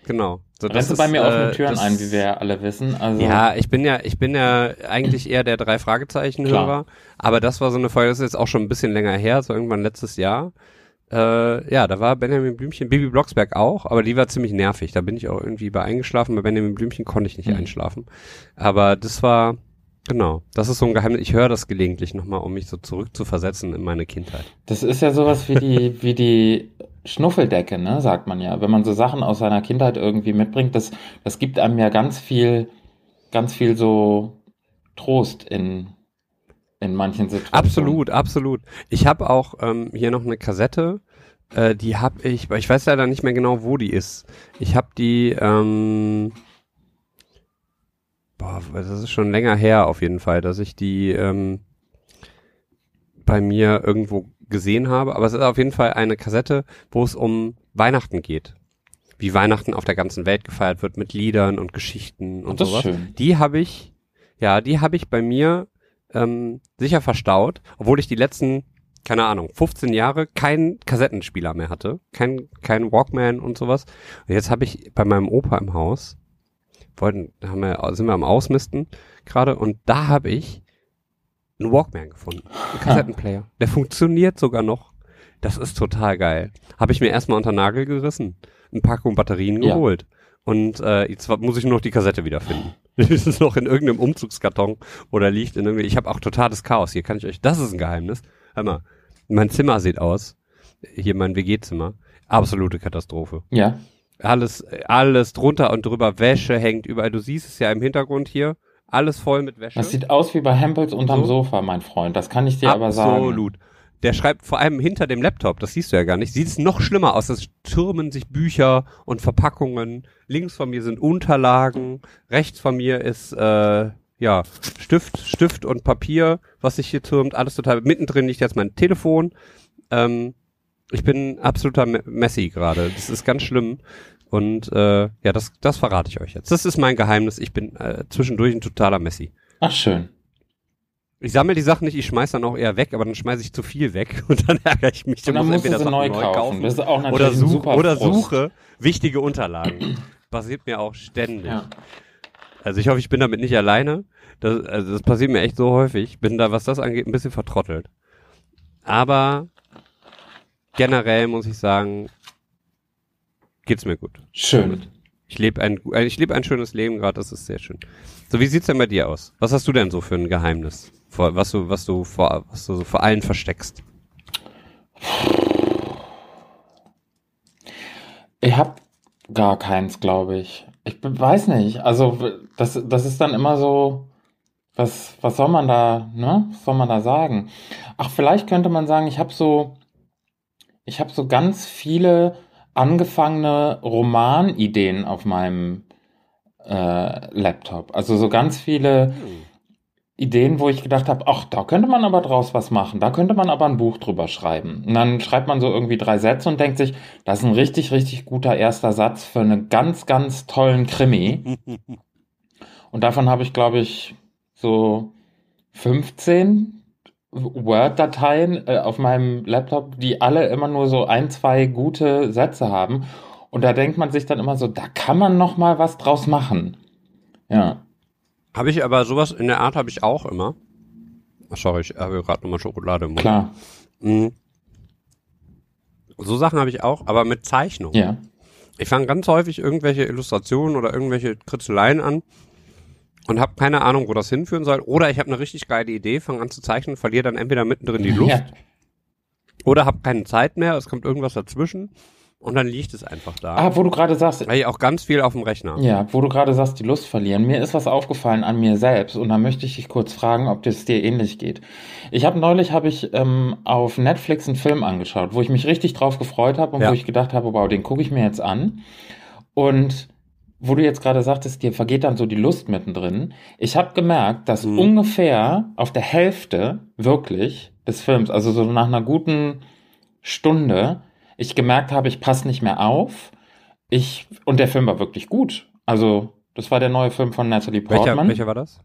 genau. So, Rennst du bei mir äh, offene Türen das, ein, wie wir ja alle wissen. Also ja, ich bin ja, ich bin ja eigentlich eher der drei Fragezeichen-Hörer. Aber das war so eine Folge, das ist jetzt auch schon ein bisschen länger her, so irgendwann letztes Jahr. Äh, ja, da war Benjamin Blümchen, Bibi Blocksberg auch, aber die war ziemlich nervig. Da bin ich auch irgendwie bei eingeschlafen. Bei Benjamin Blümchen konnte ich nicht mhm. einschlafen. Aber das war, genau, das ist so ein Geheimnis. Ich höre das gelegentlich nochmal, um mich so zurückzuversetzen in meine Kindheit. Das ist ja sowas wie die, <laughs> wie die Schnuffeldecke, ne, sagt man ja. Wenn man so Sachen aus seiner Kindheit irgendwie mitbringt, das, das gibt einem ja ganz viel, ganz viel so Trost in, in manchen Situationen. Absolut, absolut. Ich habe auch ähm, hier noch eine Kassette, äh, die habe ich, ich weiß leider nicht mehr genau, wo die ist. Ich habe die, ähm, boah, das ist schon länger her auf jeden Fall, dass ich die ähm, bei mir irgendwo gesehen habe, aber es ist auf jeden Fall eine Kassette, wo es um Weihnachten geht. Wie Weihnachten auf der ganzen Welt gefeiert wird mit Liedern und Geschichten und das sowas. Ist schön. Die habe ich, ja, die habe ich bei mir ähm, sicher verstaut, obwohl ich die letzten, keine Ahnung, 15 Jahre keinen Kassettenspieler mehr hatte, kein, kein Walkman und sowas. Und jetzt habe ich bei meinem Opa im Haus, wollten, haben wir, sind wir am Ausmisten gerade und da habe ich einen Walkman gefunden. Einen Kassettenplayer. Der funktioniert sogar noch. Das ist total geil. Habe ich mir erstmal unter Nagel gerissen, ein Packung Batterien geholt. Ja. Und äh, jetzt muss ich nur noch die Kassette wiederfinden. <laughs> ist es noch in irgendeinem Umzugskarton oder liegt in irgendwie. Ich habe auch totales Chaos. Hier kann ich euch. Das ist ein Geheimnis. Hör mal, mein Zimmer sieht aus. Hier mein WG-Zimmer. Absolute Katastrophe. Ja. Alles, alles drunter und drüber. Wäsche hängt überall. Du siehst es ja im Hintergrund hier. Alles voll mit Wäsche. Das sieht aus wie bei Hempels unterm so. Sofa, mein Freund. Das kann ich dir Absolut. aber sagen. Absolut der schreibt vor allem hinter dem Laptop, das siehst du ja gar nicht, sieht es noch schlimmer aus. Es türmen sich Bücher und Verpackungen. Links von mir sind Unterlagen, rechts von mir ist äh, ja Stift, Stift und Papier, was sich hier türmt, alles total. Mittendrin liegt jetzt mein Telefon. Ähm, ich bin absoluter Messi gerade. Das ist ganz schlimm. Und äh, ja, das, das verrate ich euch jetzt. Das ist mein Geheimnis. Ich bin äh, zwischendurch ein totaler Messi. Ach schön. Ich sammle die Sachen nicht, ich schmeiß dann auch eher weg, aber dann schmeiße ich zu viel weg <laughs> und dann ärgere ich mich. Und dann musst entweder du neu, neu kaufen. Das ist auch natürlich oder, such, oder suche wichtige Unterlagen. Passiert mir auch ständig. Ja. Also ich hoffe, ich bin damit nicht alleine. Das, also das passiert mir echt so häufig. Ich bin da, was das angeht, ein bisschen vertrottelt. Aber generell muss ich sagen, geht's mir gut. Schön. Ich lebe ein, ich lebe ein schönes Leben gerade, das ist sehr schön. So, wie sieht's denn bei dir aus? Was hast du denn so für ein Geheimnis, vor, was du, was du vor, was du so vor allen versteckst? Ich habe gar keins, glaube ich. Ich weiß nicht. Also das, das ist dann immer so, was, was soll man da, ne? Was soll man da sagen? Ach, vielleicht könnte man sagen, ich habe so, ich habe so ganz viele angefangene Romanideen auf meinem äh, Laptop. Also so ganz viele hm. Ideen, wo ich gedacht habe, ach, da könnte man aber draus was machen, da könnte man aber ein Buch drüber schreiben. Und dann schreibt man so irgendwie drei Sätze und denkt sich, das ist ein richtig, richtig guter erster Satz für einen ganz, ganz tollen Krimi. <laughs> und davon habe ich, glaube ich, so 15 Word-Dateien äh, auf meinem Laptop, die alle immer nur so ein, zwei gute Sätze haben. Und da denkt man sich dann immer so, da kann man noch mal was draus machen. Ja. Habe ich aber sowas in der Art habe ich auch immer. sorry, ich habe gerade nochmal Schokolade im Mund. Klar. Mhm. So Sachen habe ich auch, aber mit Zeichnung. Ja. Ich fange ganz häufig irgendwelche Illustrationen oder irgendwelche Kritzeleien an und habe keine Ahnung, wo das hinführen soll. Oder ich habe eine richtig geile Idee, fange an zu zeichnen, verliere dann entweder mittendrin die Luft ja. oder habe keine Zeit mehr, es kommt irgendwas dazwischen und dann liegt es einfach da. Ah, wo du gerade sagst. Weil ich auch ganz viel auf dem Rechner. Ja, wo du gerade sagst, die Lust verlieren. Mir ist was aufgefallen an mir selbst und da möchte ich dich kurz fragen, ob das dir ähnlich geht. Ich habe neulich habe ich ähm, auf Netflix einen Film angeschaut, wo ich mich richtig drauf gefreut habe und ja. wo ich gedacht habe, wow, den gucke ich mir jetzt an. Und wo du jetzt gerade sagtest, dir vergeht dann so die Lust mittendrin. Ich habe gemerkt, dass mhm. ungefähr auf der Hälfte wirklich des Films, also so nach einer guten Stunde, ich gemerkt habe, ich passe nicht mehr auf. Ich, und der Film war wirklich gut. Also, das war der neue Film von Natalie Portman. Welcher, welcher war das?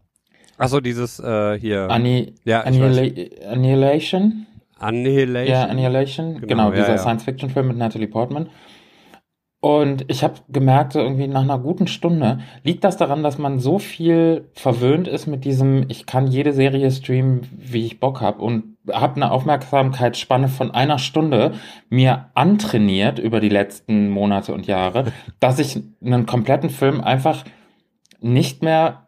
Achso, dieses äh, hier. Anni ja, Annihila Annihilation? Annihilation. Ja, Annihilation. Genau, genau dieser ja. Science-Fiction-Film mit Natalie Portman. Und ich habe gemerkt, so irgendwie nach einer guten Stunde, liegt das daran, dass man so viel verwöhnt ist mit diesem, ich kann jede Serie streamen, wie ich Bock habe und habe eine Aufmerksamkeitsspanne von einer Stunde mir antrainiert über die letzten Monate und Jahre, <laughs> dass ich einen kompletten Film einfach nicht mehr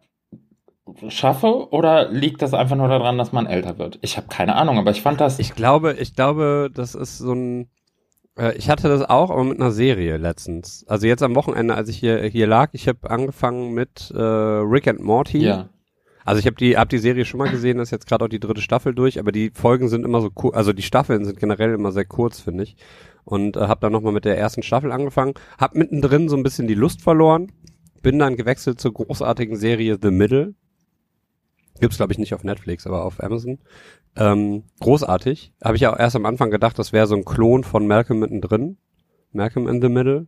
schaffe oder liegt das einfach nur daran, dass man älter wird? Ich habe keine Ahnung, aber ich fand das. Ich glaube, ich glaube, das ist so ein ich hatte das auch, aber mit einer Serie letztens. Also jetzt am Wochenende, als ich hier, hier lag, ich habe angefangen mit äh, Rick and Morty. Ja. Also ich habe die, hab die Serie schon mal gesehen, das ist jetzt gerade auch die dritte Staffel durch, aber die Folgen sind immer so kurz, also die Staffeln sind generell immer sehr kurz, finde ich. Und äh, habe dann nochmal mit der ersten Staffel angefangen, hab mittendrin so ein bisschen die Lust verloren, bin dann gewechselt zur großartigen Serie The Middle. Gibt's glaube ich nicht auf Netflix, aber auf Amazon. Ähm, großartig. Habe ich ja auch erst am Anfang gedacht, das wäre so ein Klon von Malcolm mittendrin. Malcolm in the Middle.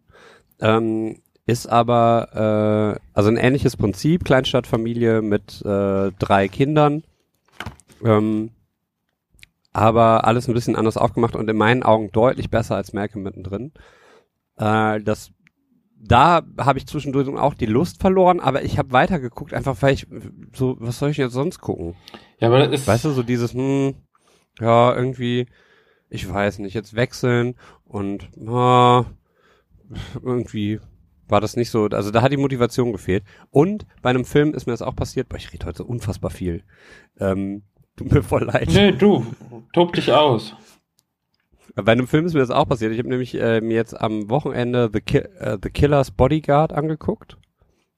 Ähm, ist aber äh, also ein ähnliches Prinzip, Kleinstadtfamilie mit äh, drei Kindern. Ähm, aber alles ein bisschen anders aufgemacht und in meinen Augen deutlich besser als Malcolm mittendrin. Äh, das da habe ich zwischendurch auch die Lust verloren, aber ich habe weitergeguckt, einfach weil ich so, was soll ich jetzt sonst gucken? Ja, aber das ist. Weißt du, so dieses, hm, ja, irgendwie, ich weiß nicht, jetzt wechseln und ah, irgendwie war das nicht so, also da hat die Motivation gefehlt. Und bei einem Film ist mir das auch passiert, boah, ich rede heute so unfassbar viel. Ähm, <laughs> tut mir voll leid. Nee, du, tob dich aus. Bei einem Film ist mir das auch passiert. Ich habe nämlich äh, mir jetzt am Wochenende The, Ki äh, The Killer's Bodyguard angeguckt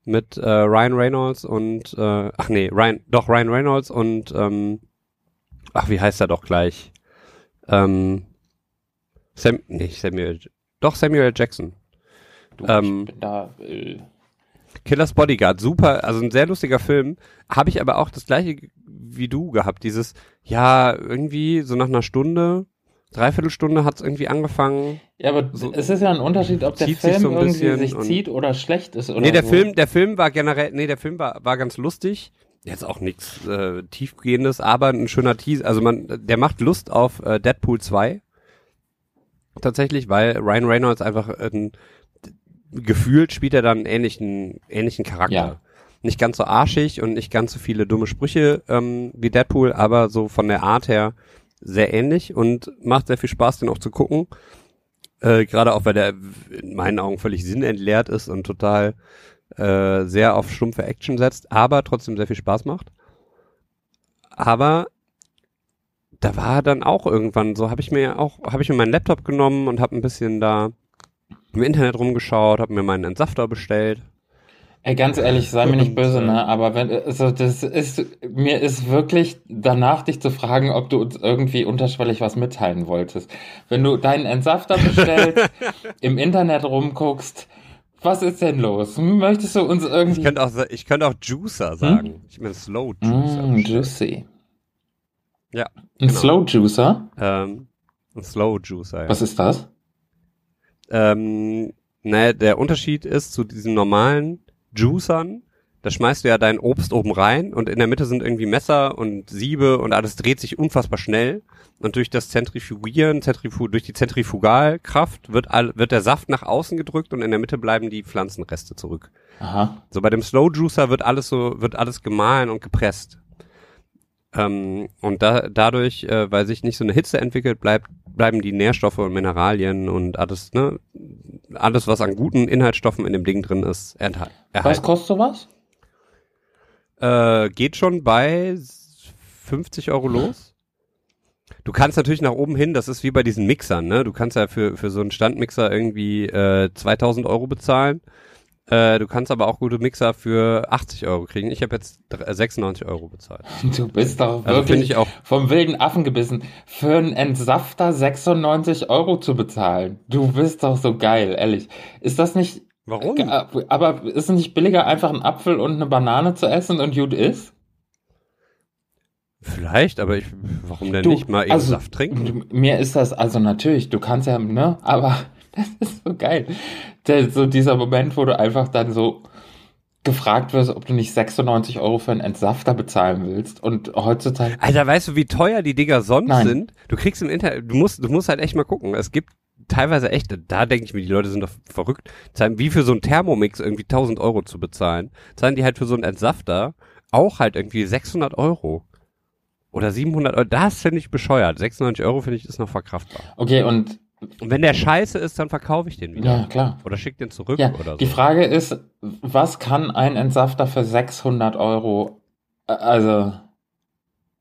mit äh, Ryan Reynolds und äh, ach nee, Ryan, doch Ryan Reynolds und ähm, ach wie heißt er doch gleich? Ähm, Sam, nicht Samuel, doch Samuel Jackson. Du, ähm, ich bin da. Äh Killers Bodyguard, super, also ein sehr lustiger Film. Habe ich aber auch das gleiche wie du gehabt. Dieses, ja, irgendwie so nach einer Stunde Dreiviertelstunde hat es irgendwie angefangen. Ja, aber so, es ist ja ein Unterschied, ob der Film sich so irgendwie sich zieht oder schlecht ist oder Nee, der so. Film, der Film war generell, nee, der Film war, war ganz lustig. Jetzt auch nichts äh, tiefgehendes, aber ein schöner Teaser. Also man, der macht Lust auf äh, Deadpool 2. Tatsächlich, weil Ryan Reynolds einfach äh, gefühlt spielt er dann einen ähnlichen, ähnlichen Charakter. Ja. Nicht ganz so arschig und nicht ganz so viele dumme Sprüche ähm, wie Deadpool, aber so von der Art her sehr ähnlich und macht sehr viel Spaß, den auch zu gucken. Äh, Gerade auch, weil der in meinen Augen völlig sinnentleert ist und total äh, sehr auf stumpfe Action setzt, aber trotzdem sehr viel Spaß macht. Aber da war dann auch irgendwann so, habe ich mir auch, habe ich mir meinen Laptop genommen und habe ein bisschen da im Internet rumgeschaut, habe mir meinen Entsafter bestellt Ey, ganz ehrlich, sei mir nicht böse, ne? Aber wenn, also das ist, mir ist wirklich danach, dich zu fragen, ob du uns irgendwie unterschwellig was mitteilen wolltest. Wenn du deinen Entsafter bestellst, <laughs> im Internet rumguckst, was ist denn los? Möchtest du uns irgendwie. Ich könnte auch, ich könnte auch Juicer sagen. Hm? Ich meine Slow Juicer. Mm, juicy. Ja. Ein genau. Slow Juicer? Ähm, ein Slow Juicer, ja. Was ist das? Ähm, naja, der Unterschied ist zu diesen normalen Juicern, da schmeißt du ja dein Obst oben rein und in der Mitte sind irgendwie Messer und Siebe und alles dreht sich unfassbar schnell. Und durch das Zentrifugieren, Zentrifu durch die Zentrifugalkraft wird, all, wird der Saft nach außen gedrückt und in der Mitte bleiben die Pflanzenreste zurück. Aha. So bei dem Slow Juicer wird alles so, wird alles gemahlen und gepresst. Ähm, und da, dadurch, äh, weil sich nicht so eine Hitze entwickelt, bleibt, bleiben die Nährstoffe und Mineralien und alles, ne, alles, was an guten Inhaltsstoffen in dem Ding drin ist, erhalten. Was kostet sowas? Äh, geht schon bei 50 Euro los. Du kannst natürlich nach oben hin, das ist wie bei diesen Mixern, ne? Du kannst ja für, für so einen Standmixer irgendwie äh, 2000 Euro bezahlen. Äh, du kannst aber auch gute Mixer für 80 Euro kriegen. Ich habe jetzt 96 Euro bezahlt. <laughs> Du bist doch also wirklich also vom wilden Affen gebissen, für einen Entsafter 96 Euro zu bezahlen. Du bist doch so geil, ehrlich. Ist das nicht... Warum? Aber ist es nicht billiger, einfach einen Apfel und eine Banane zu essen und gut ist? Vielleicht, aber ich, warum denn du, nicht mal eben also, Saft trinken? Mir ist das, also natürlich, du kannst ja, ne, aber <laughs> das ist so geil. Der, so dieser Moment, wo du einfach dann so gefragt wirst, ob du nicht 96 Euro für einen Entsafter bezahlen willst. Und heutzutage. Alter, weißt du, wie teuer die Dinger sonst Nein. sind? Du kriegst im Internet, du musst, du musst halt echt mal gucken. Es gibt teilweise echt, da denke ich mir, die Leute sind doch verrückt, zahlen wie für so einen Thermomix irgendwie 1000 Euro zu bezahlen, zahlen die halt für so einen Entsafter auch halt irgendwie 600 Euro. Oder 700 Euro, das finde ich bescheuert. 96 Euro finde ich ist noch verkraftbar. Okay, und und wenn der scheiße ist, dann verkaufe ich den wieder. Ja, klar. Oder schick den zurück ja, oder so. Die Frage ist, was kann ein Entsafter für 600 Euro, äh, also,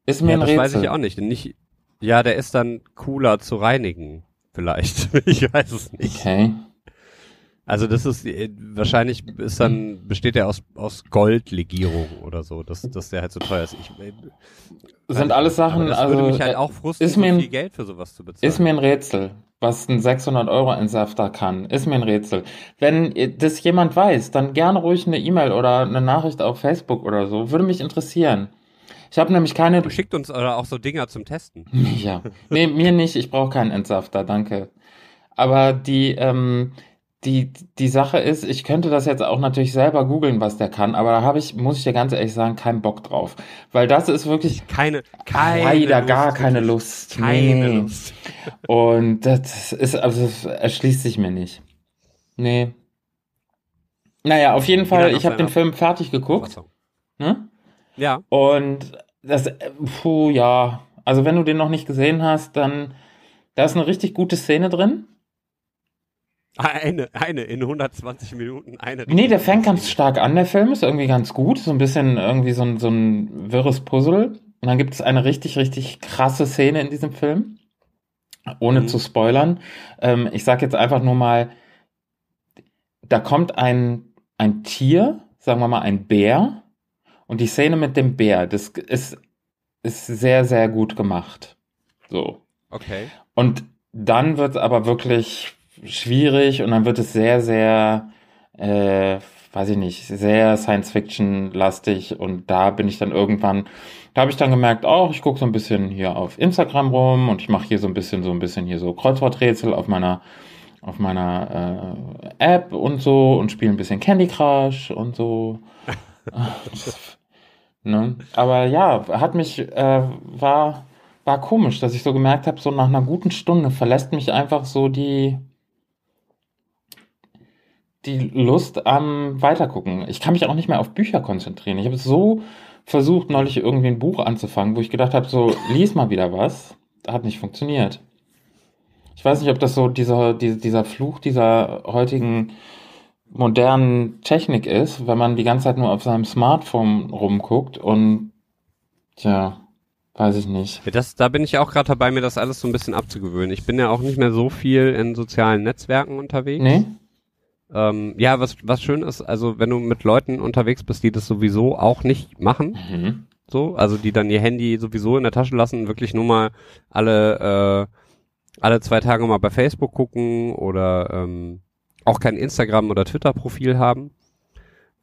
ist mir ja, ein das Rätsel. weiß ich auch nicht. nicht. Ja, der ist dann cooler zu reinigen, vielleicht. <laughs> ich weiß es nicht. Okay. Also das ist äh, wahrscheinlich ist dann besteht er aus aus Goldlegierung oder so, dass dass der halt so teuer ist. Ich, äh, sind alles Sachen, das also würde mich halt auch frustrieren, ist mir ein, viel Geld für sowas zu bezahlen. Ist mir ein Rätsel, was ein 600 Euro Entsafter kann. Ist mir ein Rätsel. Wenn das jemand weiß, dann gerne ruhig eine E-Mail oder eine Nachricht auf Facebook oder so. Würde mich interessieren. Ich habe nämlich keine. Schickt uns oder auch so Dinger zum Testen. <laughs> Ja. Nee, mir nicht. Ich brauche keinen Entsafter, danke. Aber die, ähm, die, die Sache ist, ich könnte das jetzt auch natürlich selber googeln, was der kann, aber da habe ich, muss ich dir ganz ehrlich sagen, keinen Bock drauf. Weil das ist wirklich keine, keine leider Lust, gar keine Lust. Keine nee. Lust. Und das ist, also das erschließt sich mir nicht. Nee. Naja, auf jeden Fall, ich habe den Film fertig geguckt. Ne? Ja. Und das, puh, ja. Also wenn du den noch nicht gesehen hast, dann, da ist eine richtig gute Szene drin. Eine, eine, in 120 Minuten eine. Nee, der fängt ganz stark an, der Film ist irgendwie ganz gut. So ein bisschen irgendwie so ein, so ein wirres Puzzle. Und dann gibt es eine richtig, richtig krasse Szene in diesem Film. Ohne mhm. zu spoilern. Ähm, ich sag jetzt einfach nur mal, da kommt ein, ein Tier, sagen wir mal ein Bär. Und die Szene mit dem Bär, das ist, ist sehr, sehr gut gemacht. So. Okay. Und dann wird es aber wirklich schwierig und dann wird es sehr, sehr, äh, weiß ich nicht, sehr Science-Fiction-lastig und da bin ich dann irgendwann, da habe ich dann gemerkt, oh, ich gucke so ein bisschen hier auf Instagram rum und ich mache hier so ein bisschen, so ein bisschen hier so Kreuzworträtsel auf meiner auf meiner äh, App und so und spiele ein bisschen Candy Crush und so. <laughs> ne? Aber ja, hat mich, äh, war, war komisch, dass ich so gemerkt habe, so nach einer guten Stunde verlässt mich einfach so die, die Lust am Weitergucken. Ich kann mich auch nicht mehr auf Bücher konzentrieren. Ich habe so versucht, neulich irgendwie ein Buch anzufangen, wo ich gedacht habe, so, lies mal wieder was. Hat nicht funktioniert. Ich weiß nicht, ob das so dieser, dieser Fluch dieser heutigen modernen Technik ist, wenn man die ganze Zeit nur auf seinem Smartphone rumguckt und ja, weiß ich nicht. Das, da bin ich auch gerade dabei, mir das alles so ein bisschen abzugewöhnen. Ich bin ja auch nicht mehr so viel in sozialen Netzwerken unterwegs. Nee. Ähm, ja, was, was schön ist, also wenn du mit Leuten unterwegs bist, die das sowieso auch nicht machen, mhm. so, also die dann ihr Handy sowieso in der Tasche lassen, wirklich nur mal alle, äh, alle zwei Tage mal bei Facebook gucken oder ähm, auch kein Instagram oder Twitter-Profil haben,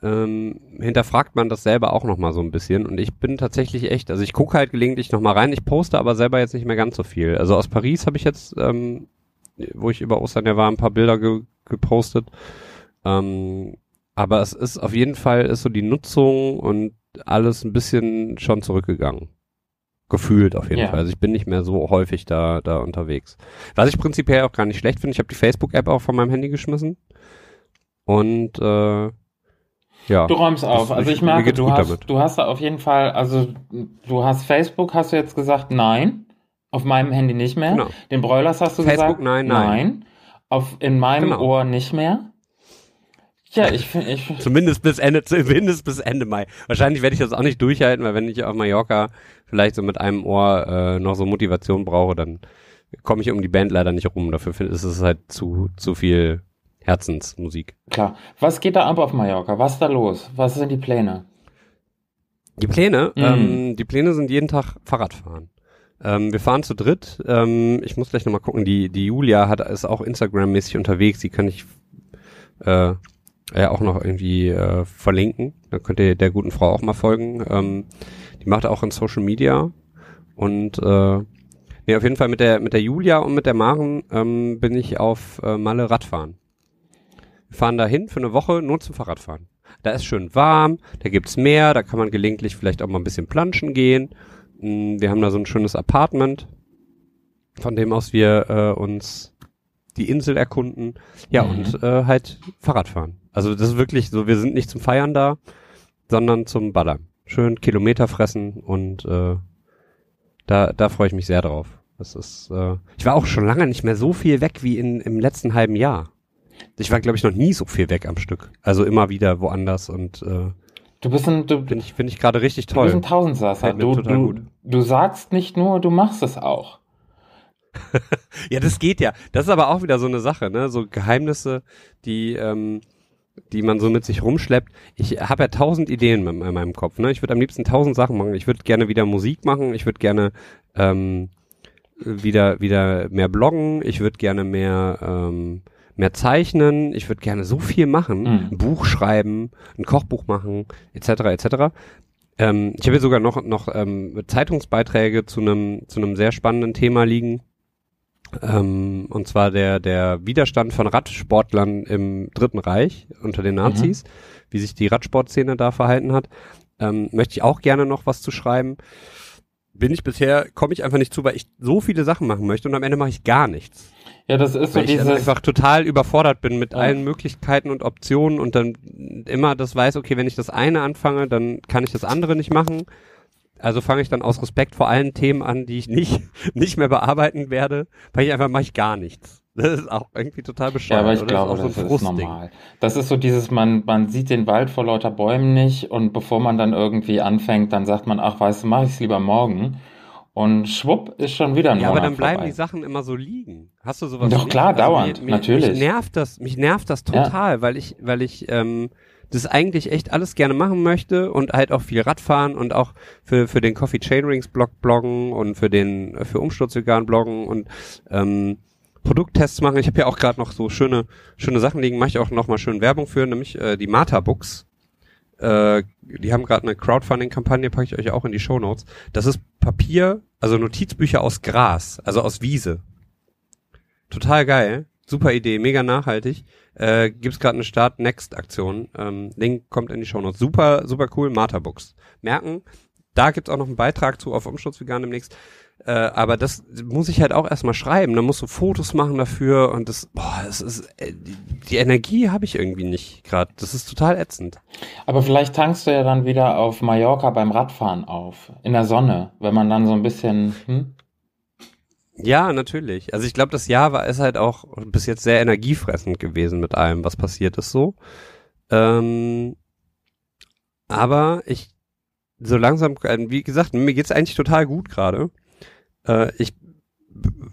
ähm, hinterfragt man das selber auch nochmal so ein bisschen. Und ich bin tatsächlich echt, also ich gucke halt gelegentlich nochmal rein, ich poste aber selber jetzt nicht mehr ganz so viel. Also aus Paris habe ich jetzt ähm, wo ich über Ostern ja war, ein paar Bilder ge gepostet. Ähm, aber es ist auf jeden Fall ist so die Nutzung und alles ein bisschen schon zurückgegangen. Gefühlt auf jeden ja. Fall. Also ich bin nicht mehr so häufig da, da unterwegs. Was ich prinzipiell auch gar nicht schlecht finde, ich habe die Facebook-App auch von meinem Handy geschmissen. Und äh, ja. Du räumst auf. Also ich merke, du hast, du hast auf jeden Fall, also du hast Facebook, hast du jetzt gesagt, nein. Auf meinem Handy nicht mehr. Genau. Den Broilers hast du Facebook, gesagt? Nein, nein. nein. Auf, in meinem genau. Ohr nicht mehr. Ja, ich finde, ich zumindest bis Ende, <laughs> zumindest bis Ende Mai. Wahrscheinlich werde ich das auch nicht durchhalten, weil wenn ich auf Mallorca vielleicht so mit einem Ohr äh, noch so Motivation brauche, dann komme ich um die Band leider nicht rum. Dafür ist es halt zu zu viel Herzensmusik. Klar. Was geht da ab auf Mallorca? Was ist da los? Was sind die Pläne? Die Pläne, mhm. ähm, die Pläne sind jeden Tag Fahrradfahren. Ähm, wir fahren zu dritt. Ähm, ich muss gleich nochmal gucken. Die, die Julia hat, ist auch Instagram-mäßig unterwegs. Die kann ich äh, ja auch noch irgendwie äh, verlinken. Da könnt ihr der guten Frau auch mal folgen. Ähm, die macht auch in Social Media. Und äh, nee, auf jeden Fall mit der mit der Julia und mit der Maren ähm, bin ich auf äh, Malle Radfahren. Wir fahren dahin für eine Woche nur zum Fahrradfahren. Da ist schön warm, da gibt's Meer, da kann man gelegentlich vielleicht auch mal ein bisschen planschen gehen wir haben da so ein schönes Apartment, von dem aus wir äh, uns die Insel erkunden. Ja, mhm. und äh, halt Fahrrad fahren. Also das ist wirklich so, wir sind nicht zum Feiern da, sondern zum Ballern. Schön Kilometer fressen und äh, da, da freue ich mich sehr drauf. Das ist, äh, ich war auch schon lange nicht mehr so viel weg wie in, im letzten halben Jahr. Ich war, glaube ich, noch nie so viel weg am Stück. Also immer wieder woanders und äh, Du bist ein, du, finde ich, finde ich gerade richtig toll. Du bist ein Tausendsasser. Du, du, du sagst nicht nur, du machst es auch. <laughs> ja, das geht ja. Das ist aber auch wieder so eine Sache, ne? So Geheimnisse, die, ähm, die man so mit sich rumschleppt. Ich habe ja tausend Ideen in, in meinem Kopf. Ne? Ich würde am liebsten tausend Sachen machen. Ich würde gerne wieder Musik machen. Ich würde gerne ähm, wieder wieder mehr bloggen. Ich würde gerne mehr ähm, mehr zeichnen, ich würde gerne so viel machen, mhm. ein Buch schreiben, ein Kochbuch machen, etc. etc. Ähm, ich habe hier sogar noch noch ähm, Zeitungsbeiträge zu einem zu einem sehr spannenden Thema liegen. Ähm, und zwar der der Widerstand von Radsportlern im Dritten Reich unter den Nazis, mhm. wie sich die Radsportszene da verhalten hat. Ähm, möchte ich auch gerne noch was zu schreiben. Bin ich bisher, komme ich einfach nicht zu, weil ich so viele Sachen machen möchte und am Ende mache ich gar nichts. Ja, das ist so Weil ich dieses. einfach total überfordert bin mit ja. allen Möglichkeiten und Optionen und dann immer das weiß, okay, wenn ich das eine anfange, dann kann ich das andere nicht machen. Also fange ich dann aus Respekt vor allen Themen an, die ich nicht, <laughs> nicht mehr bearbeiten werde, weil ich einfach mache ich gar nichts. Das ist auch irgendwie total bescheuert. Ja, aber ich oder? glaube, das, das ist normal. Das ist so dieses, man, man sieht den Wald vor lauter Bäumen nicht und bevor man dann irgendwie anfängt, dann sagt man, ach, weißt du, mache ich es lieber morgen. Und schwupp ist schon wieder ein Ja, Monat aber dann bleiben vorbei. die Sachen immer so liegen. Hast du sowas? Doch nicht? klar, Also dauernd, mir, mir, natürlich. Mich nervt das, mich nervt das total, weil ich, weil ich ähm, das eigentlich echt alles gerne machen möchte und halt auch viel Radfahren und auch für für den Coffee Chainrings Blog bloggen und für den für Umsturzvegan bloggen und ähm, Produkttests machen. Ich habe ja auch gerade noch so schöne schöne Sachen liegen, mache ich auch noch mal schön Werbung für, nämlich äh, die Mata Books. Äh, die haben gerade eine Crowdfunding-Kampagne, packe ich euch auch in die Show Notes. Das ist Papier, also Notizbücher aus Gras, also aus Wiese. Total geil, super Idee, mega nachhaltig. Äh, gibt's gerade eine Start Next Aktion. Ähm, Link kommt in die Show Notes. Super, super cool. Martha Books. Merken, da gibt's auch noch einen Beitrag zu auf Umsturzvegan demnächst. Äh, aber das muss ich halt auch erstmal schreiben. Da musst du Fotos machen dafür und das, boah, das ist, äh, die, die Energie habe ich irgendwie nicht gerade. Das ist total ätzend. Aber vielleicht tankst du ja dann wieder auf Mallorca beim Radfahren auf. In der Sonne, wenn man dann so ein bisschen, hm? Ja, natürlich. Also ich glaube, das Jahr war ist halt auch bis jetzt sehr energiefressend gewesen mit allem, was passiert ist so. Ähm, aber ich so langsam, äh, wie gesagt, mir geht's eigentlich total gut gerade. Äh, ich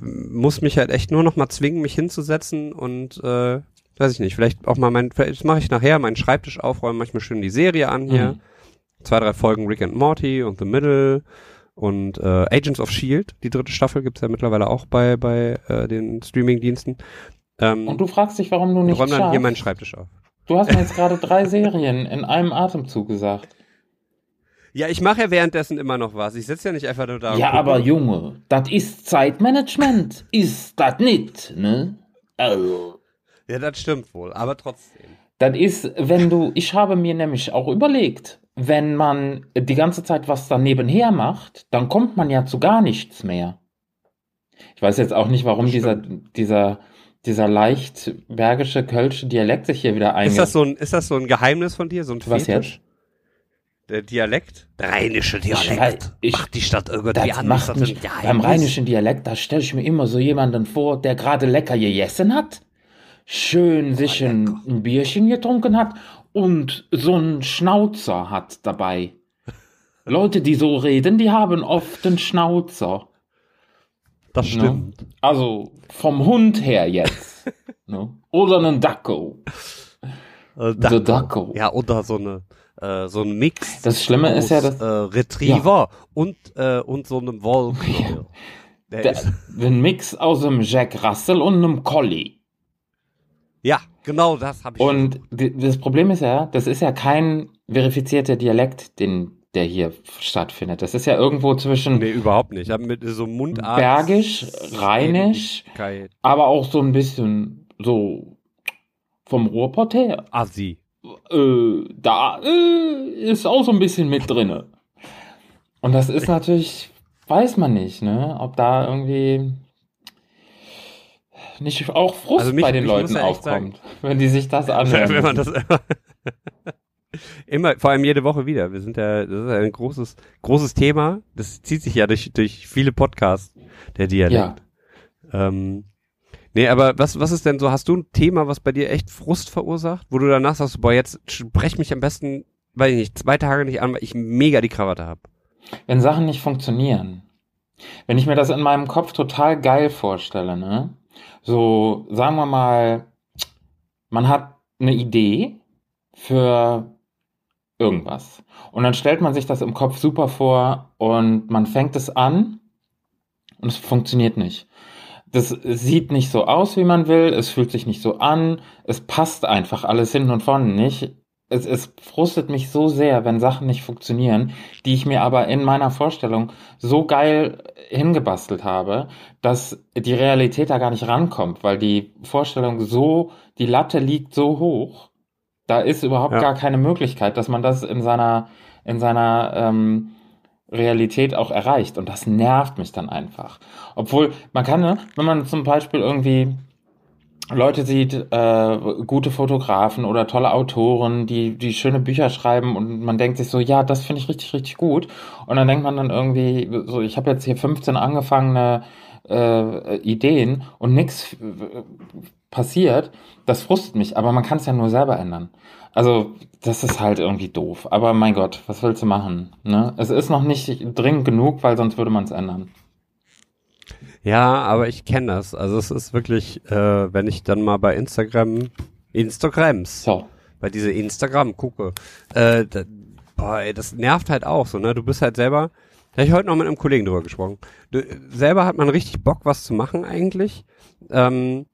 muss mich halt echt nur noch mal zwingen, mich hinzusetzen und äh, weiß ich nicht, vielleicht auch mal mein, vielleicht mache ich nachher meinen Schreibtisch aufräumen, manchmal schön die Serie an hier. Mhm. Zwei, drei Folgen Rick and Morty und The Middle und äh, Agents of Shield, die dritte Staffel gibt's ja mittlerweile auch bei bei äh, den Streaming-Diensten. Ähm, und du fragst dich, warum du nicht räum dann hier meinen Schreibtisch auf. Du hast mir jetzt gerade drei Serien in einem Atemzug gesagt. Ja, ich mache ja währenddessen immer noch was. Ich sitze ja nicht einfach nur da. Ja, aber Junge, das ist Zeitmanagement. ist das nicht, ne? Also. Ja, das stimmt wohl, aber trotzdem. Das ist, wenn du, ich habe mir nämlich auch überlegt, wenn man die ganze Zeit was daneben her macht, dann kommt man ja zu gar nichts mehr. Ich weiß jetzt auch nicht, warum dieser, dieser, dieser leicht bergische, kölsche Dialekt sich hier wieder eingeht. Ist das so ein, ist das so ein Geheimnis von dir, so ein Was Fetisch? jetzt? Der Dialekt? Der rheinische Dialekt. Ich, macht die Stadt irgendwie das anders. macht mich, beim rheinischen Dialekt, da stelle ich mir immer so jemanden vor, der gerade lecker gegessen hat, schön sich ein, ein Bierchen getrunken hat und so einen Schnauzer hat dabei. Leute, die so reden, die haben oft einen Schnauzer. Das stimmt. Ne? Also vom Hund her jetzt. <laughs> ne? Oder einen Dackel. Äh, Der Dackel. Ja, oder so eine äh, so ein Mix. Das Schlimme aus, ist ja, dass äh, Retriever und äh, und so einem Wolf. <laughs> Der der, ist, ein Mix aus einem Jack Russell und einem Collie. ja, genau, das habe ich. Und das Problem ist ja, das ist ja kein verifizierter Dialekt, den der hier stattfindet. Das ist ja irgendwo zwischen nee, überhaupt nicht. Aber mit so Mundart. Bergisch, Rheinisch, aber auch so ein bisschen so vom Ruhrpott her. Assi. Äh, da äh, ist auch so ein bisschen mit drinne. Und das ist natürlich, weiß man nicht, ne, ob da irgendwie nicht auch Frust Also mich- bei den Leuten ja aufkommt, wenn die sich das <laughs> anhören. Wenn man das <laughs> immer, vor allem jede Woche wieder. Wir sind ja, das ist ein großes, großes Thema. Das zieht sich ja durch, durch viele Podcasts, der Dialekt. Ähm, nee, aber was, was ist denn so? Hast du ein Thema, was bei dir echt Frust verursacht, wo du danach sagst, boah, jetzt sprech mich am besten, weiß ich nicht, zwei Tage nicht an, weil ich mega die Krawatte habe. Wenn Sachen nicht funktionieren. Wenn ich mir das in meinem Kopf total geil vorstelle, ne? So, sagen wir mal, man hat eine Idee für irgendwas. Und dann stellt man sich das im Kopf super vor und man fängt es an und es funktioniert nicht. Das sieht nicht so aus, wie man will, es fühlt sich nicht so an, es passt einfach alles hinten und vorne nicht. Es, es frustet mich so sehr, wenn Sachen nicht funktionieren, die ich mir aber in meiner Vorstellung so geil hingebastelt habe, dass die Realität da gar nicht rankommt, weil die Vorstellung so, die Latte liegt so hoch, da ist überhaupt Ja. gar keine Möglichkeit, dass man das in seiner, in seiner ähm, Realität auch erreicht. Und das nervt mich dann einfach. Obwohl, man kann, ne, wenn man zum Beispiel irgendwie Leute sieht, äh, gute Fotografen oder tolle Autoren, die, die schöne Bücher schreiben und man denkt sich so, ja, das finde ich richtig, richtig gut. Und dann denkt man dann irgendwie, so, ich habe jetzt hier 15 angefangene äh, Ideen und nichts passiert. Das frustet mich, aber man kann es ja nur selber ändern. Also, das ist halt irgendwie doof. Aber mein Gott, was willst du machen? Ne? Es ist noch nicht dringend genug, weil sonst würde man es ändern. Ja, aber ich kenne das. Also es ist wirklich, äh, wenn ich dann mal bei Instagram, Instagrams, so. bei diese Instagram gucke, äh, da, boah, ey, das nervt halt auch so, ne? Du bist halt selber, da habe ich heute noch mit einem Kollegen drüber gesprochen. Du, selber hat man richtig Bock, was zu machen eigentlich. Ähm,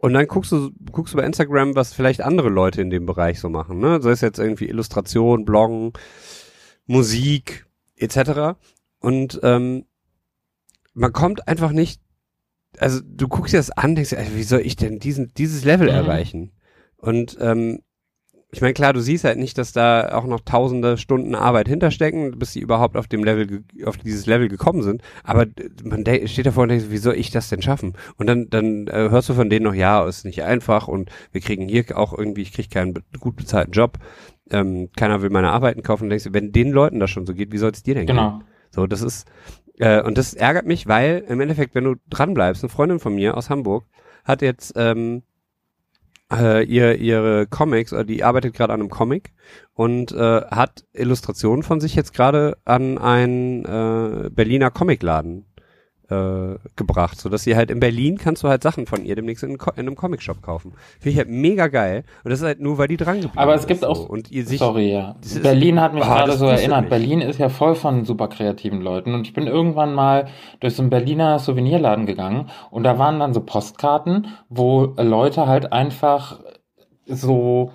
und dann guckst du, guckst du bei Instagram, was vielleicht andere Leute in dem Bereich so machen, ne? Sei es jetzt irgendwie Illustration, Bloggen, Musik, etc. Und ähm, man kommt einfach nicht, also du guckst dir das an, denkst, ey, wie soll ich denn diesen, dieses Level mhm. erreichen? Und ähm, ich meine, klar, du siehst halt nicht, dass da auch noch tausende Stunden Arbeit hinterstecken, bis sie überhaupt auf dem Level, auf dieses Level gekommen sind. Aber man steht davor und denkt, wie soll ich das denn schaffen? Und dann, dann äh, hörst du von denen noch, ja, ist nicht einfach und wir kriegen hier auch irgendwie, ich kriege keinen gut bezahlten Job, ähm, keiner will meine Arbeiten kaufen. Und denkst du, wenn den Leuten das schon so geht, wie soll es dir denn genau. gehen? So, das ist, äh, und das ärgert mich, weil im Endeffekt, wenn du dran bleibst, eine Freundin von mir aus Hamburg hat jetzt ähm, äh, ihr, ihre Comics, oder die arbeitet gerade an einem Comic und äh, hat Illustrationen von sich jetzt gerade an einen äh, Berliner Comicladen äh, gebracht, so dass sie halt in Berlin kannst du halt Sachen von ihr demnächst in, in einem Comicshop kaufen. Finde ich halt mega geil und das ist halt nur, weil die dran geblieben Aber es gibt auch so. und ihr sich, sorry ja, Berlin hat mich oh, gerade so erinnert. Berlin ist ja voll von super kreativen Leuten und ich bin irgendwann mal durch so einen Berliner Souvenirladen gegangen und da waren dann so Postkarten, wo Leute halt einfach so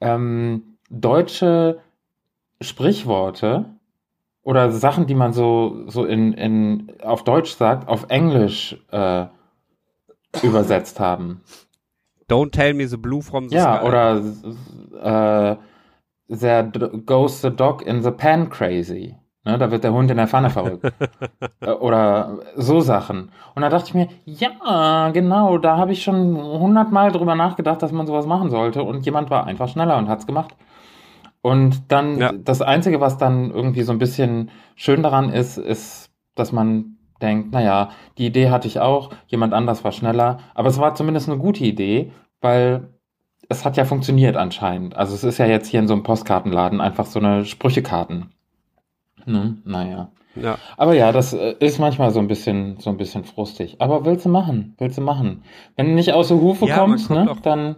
ähm, deutsche Sprichworte oder Sachen, die man so, so in, in, auf Deutsch sagt, auf Englisch äh, übersetzt haben. Don't tell me the blue from the ja, sky. Ja, oder äh, there goes the dog in the pan crazy. Ne, da wird der Hund in der Pfanne verrückt. <laughs> Äh, oder so Sachen. Und da dachte ich mir, ja, genau, da habe ich schon hundertmal drüber nachgedacht, dass man sowas machen sollte. Und jemand war einfach schneller und hat's gemacht. Und dann ja. das Einzige, was dann irgendwie so ein bisschen schön daran ist, ist, dass man denkt, naja, die Idee hatte ich auch, jemand anders war schneller, aber es war zumindest eine gute Idee, weil es hat ja funktioniert anscheinend. Also es ist ja jetzt hier in so einem Postkartenladen einfach so eine Sprüchekarten. Ne? Naja. Ja. Aber ja, das äh, ist manchmal so ein bisschen, so ein bisschen frustig. Aber willst du machen? Willst du machen? Wenn du nicht aus der Hufe ja, kommst, ne, dann.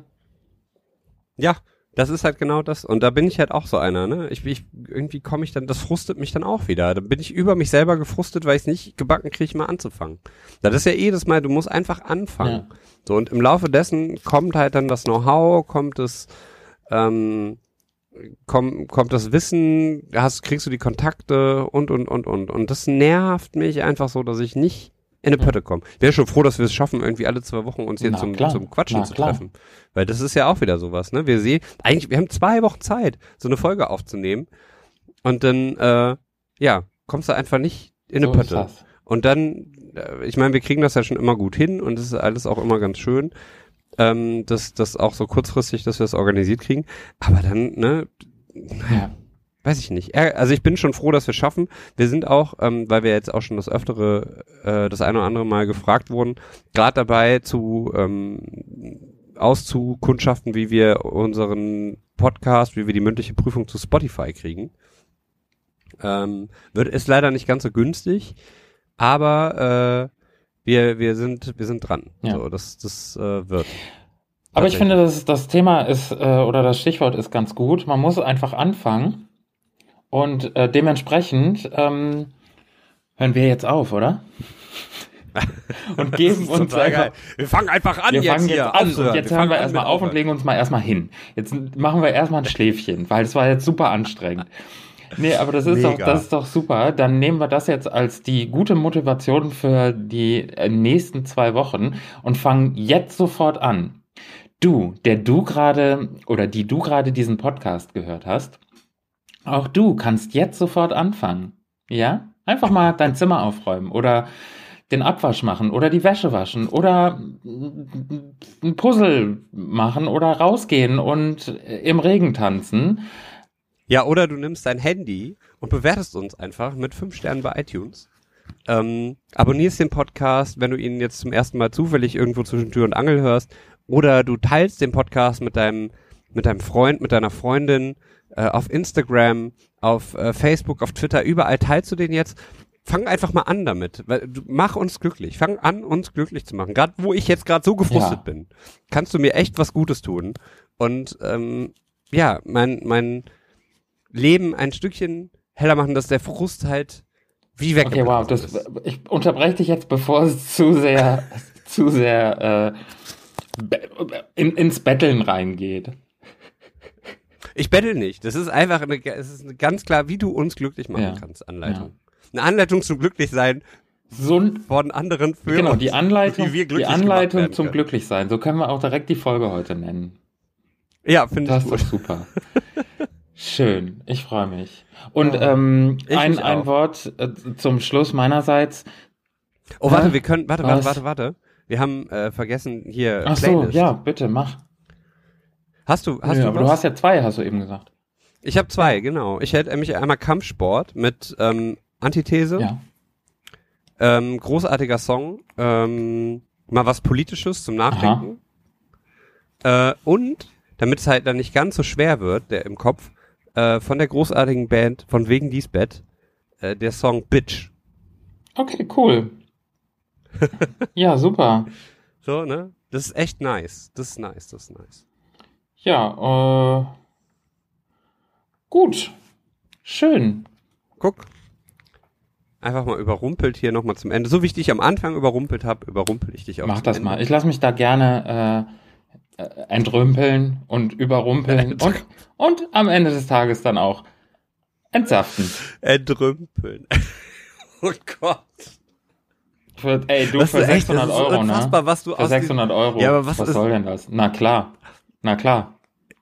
Ja, das ist halt genau das. Und da bin ich halt auch so einer, ne? Ich, ich irgendwie komme ich dann, das frustet mich dann auch wieder. Dann bin ich über mich selber gefrustet, weil ich es nicht gebacken kriege, mal anzufangen. Das ist ja jedes Mal, du musst einfach anfangen. Ja. So, und im Laufe dessen kommt halt dann das Know-how, kommt es, ähm, kommt, kommt das Wissen, hast, kriegst du die Kontakte und, und, und, und. Und das nervt mich einfach so, dass ich nicht eine Pötte kommen. Wäre schon froh, dass wir es schaffen, irgendwie alle zwei Wochen uns hier zum, zum Quatschen Na, zu treffen. Weil das ist ja auch wieder sowas, ne? Wir sehen, eigentlich, wir haben zwei Wochen Zeit, so eine Folge aufzunehmen. Und dann, äh, ja, kommst du einfach nicht in eine so Pötte. Und dann, äh, ich meine, wir kriegen das ja schon immer gut hin und es ist alles auch immer ganz schön, ähm, dass das auch so kurzfristig, dass wir es das organisiert kriegen. Aber dann, ne, ja weiß ich nicht. Also ich bin schon froh, dass wir es schaffen. Wir sind auch, ähm, weil wir jetzt auch schon das öftere, äh, das eine oder andere Mal gefragt wurden, gerade dabei zu ähm, auszukundschaften, wie wir unseren Podcast, wie wir die mündliche Prüfung zu Spotify kriegen. Ähm, wird ist leider nicht ganz so günstig, aber äh, wir wir sind wir sind dran. Ja. So, das das äh, wird. Aber ich finde, das, das Thema ist, äh, oder das Stichwort ist ganz gut. Man muss einfach anfangen und äh, dementsprechend ähm, hören wir jetzt auf, oder? <laughs> und geben uns einfach, Wir fangen einfach an wir jetzt fangen hier. Jetzt an und jetzt wir hören wir erstmal auf und legen uns mal erstmal hin. Jetzt machen wir erstmal ein Schläfchen, weil es war jetzt super anstrengend. Nee, aber das ist doch, das ist doch super. Dann nehmen wir das jetzt als die gute Motivation für die äh, nächsten zwei Wochen und fangen jetzt sofort an. Du, der du gerade oder die du gerade diesen Podcast gehört hast, auch du kannst jetzt sofort anfangen. Ja? Einfach mal dein Zimmer aufräumen oder den Abwasch machen oder die Wäsche waschen oder ein Puzzle machen oder rausgehen und im Regen tanzen. Ja, oder du nimmst dein Handy und bewertest uns einfach mit fünf Sternen bei iTunes. Ähm, abonnierst den Podcast, wenn du ihn jetzt zum ersten Mal zufällig irgendwo zwischen Tür und Angel hörst. Oder du teilst den Podcast mit deinem, mit deinem Freund, mit deiner Freundin äh, auf Instagram, auf äh, Facebook, auf Twitter, überall teilst du den jetzt fang einfach mal an damit. Mach uns glücklich. Fang an, uns glücklich zu machen. Gerade wo ich jetzt gerade so gefrustet ja. bin, kannst du mir echt was Gutes tun. Und ähm, ja, mein, mein Leben ein Stückchen heller machen, dass der Frust halt wie weg Okay, wow, das, ist. ich unterbreche dich jetzt, bevor es zu sehr, <laughs> zu sehr äh, in, ins Betteln reingeht. Ich bettel nicht. Das ist einfach eine, es ist eine ganz klar, wie du uns glücklich machen ja. kannst, Anleitung. Ja eine Anleitung zum Glücklichsein so ein, von anderen für Genau, uns, die Anleitung, die Anleitung zum Glücklichsein. So können wir auch direkt die Folge heute nennen. Ja, finde ich Das ist super. <laughs> Schön, ich freue mich. Und ja, ähm, ein, ein Wort äh, zum Schluss meinerseits. Oh, warte, wir können, warte, warte, warte, warte. Wir haben äh, vergessen hier. Ach Playlist. so, ja, bitte, mach. Hast du, hast ja, du aber was? du hast ja zwei, hast du eben gesagt. Ich habe zwei, genau. Ich hätte nämlich einmal Kampfsport mit ähm, Antithese. Ja. Ähm, großartiger Song. Ähm, mal was Politisches zum Nachdenken. Äh, und, damit es halt dann nicht ganz so schwer wird, der im Kopf, äh, von der großartigen Band von Wegen dies Bett, äh, der Song Bitch. Okay, cool. <laughs> ja, super. So, ne? Das ist echt nice. Das ist nice, das ist nice. Ja, äh. Gut. Schön. Guck, einfach mal überrumpelt hier nochmal zum Ende. So wie ich dich am Anfang überrumpelt habe, überrumpel ich dich auch. Mach das Ende. mal. Ich lasse mich da gerne äh, entrümpeln und überrumpeln <laughs> und, und am Ende des Tages dann auch entsaften. Entrümpeln. <laughs> oh Gott. Für, ey, du das für 600 echt, Euro, ne? Was du für 600 Euro. Ja, aber was, was soll denn das? Na klar. Na klar.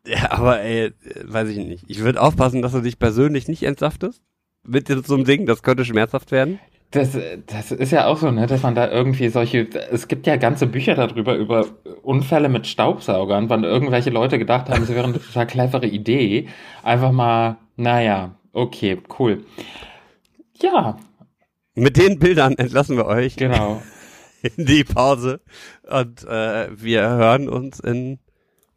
Ja, aber ey, weiß ich nicht. Ich würde aufpassen, dass du dich persönlich nicht entsaftest mit so einem Ding? Das könnte schmerzhaft werden. Das, das ist ja auch so, ne, dass man da irgendwie solche, es gibt ja ganze Bücher darüber, über Unfälle mit Staubsaugern, wann irgendwelche Leute gedacht haben, es wäre eine total clevere Idee. Einfach mal, naja, okay, cool. Ja. Mit den Bildern entlassen wir euch. Genau. <laughs> In die Pause. Und äh, wir hören uns in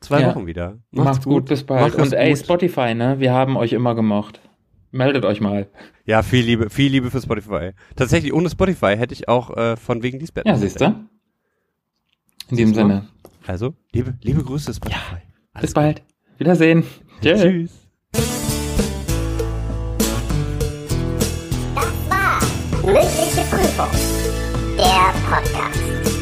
zwei ja. Wochen wieder. Macht's, Macht's gut. gut. bis bald. Macht's Und ey, gut. Spotify, ne? Wir haben euch immer gemocht. Meldet euch mal. Ja, viel Liebe, viel Liebe für Spotify. Tatsächlich, ohne Spotify hätte ich auch äh, von wegen dies Bett. Ja, siehst du? In diesem Sinne. Also, liebe, liebe Grüße, Spotify. Ja, bis bald. Wiedersehen. <laughs> Tschüss. Tschüss. Das war Mündliche Prüfung. Der Podcast.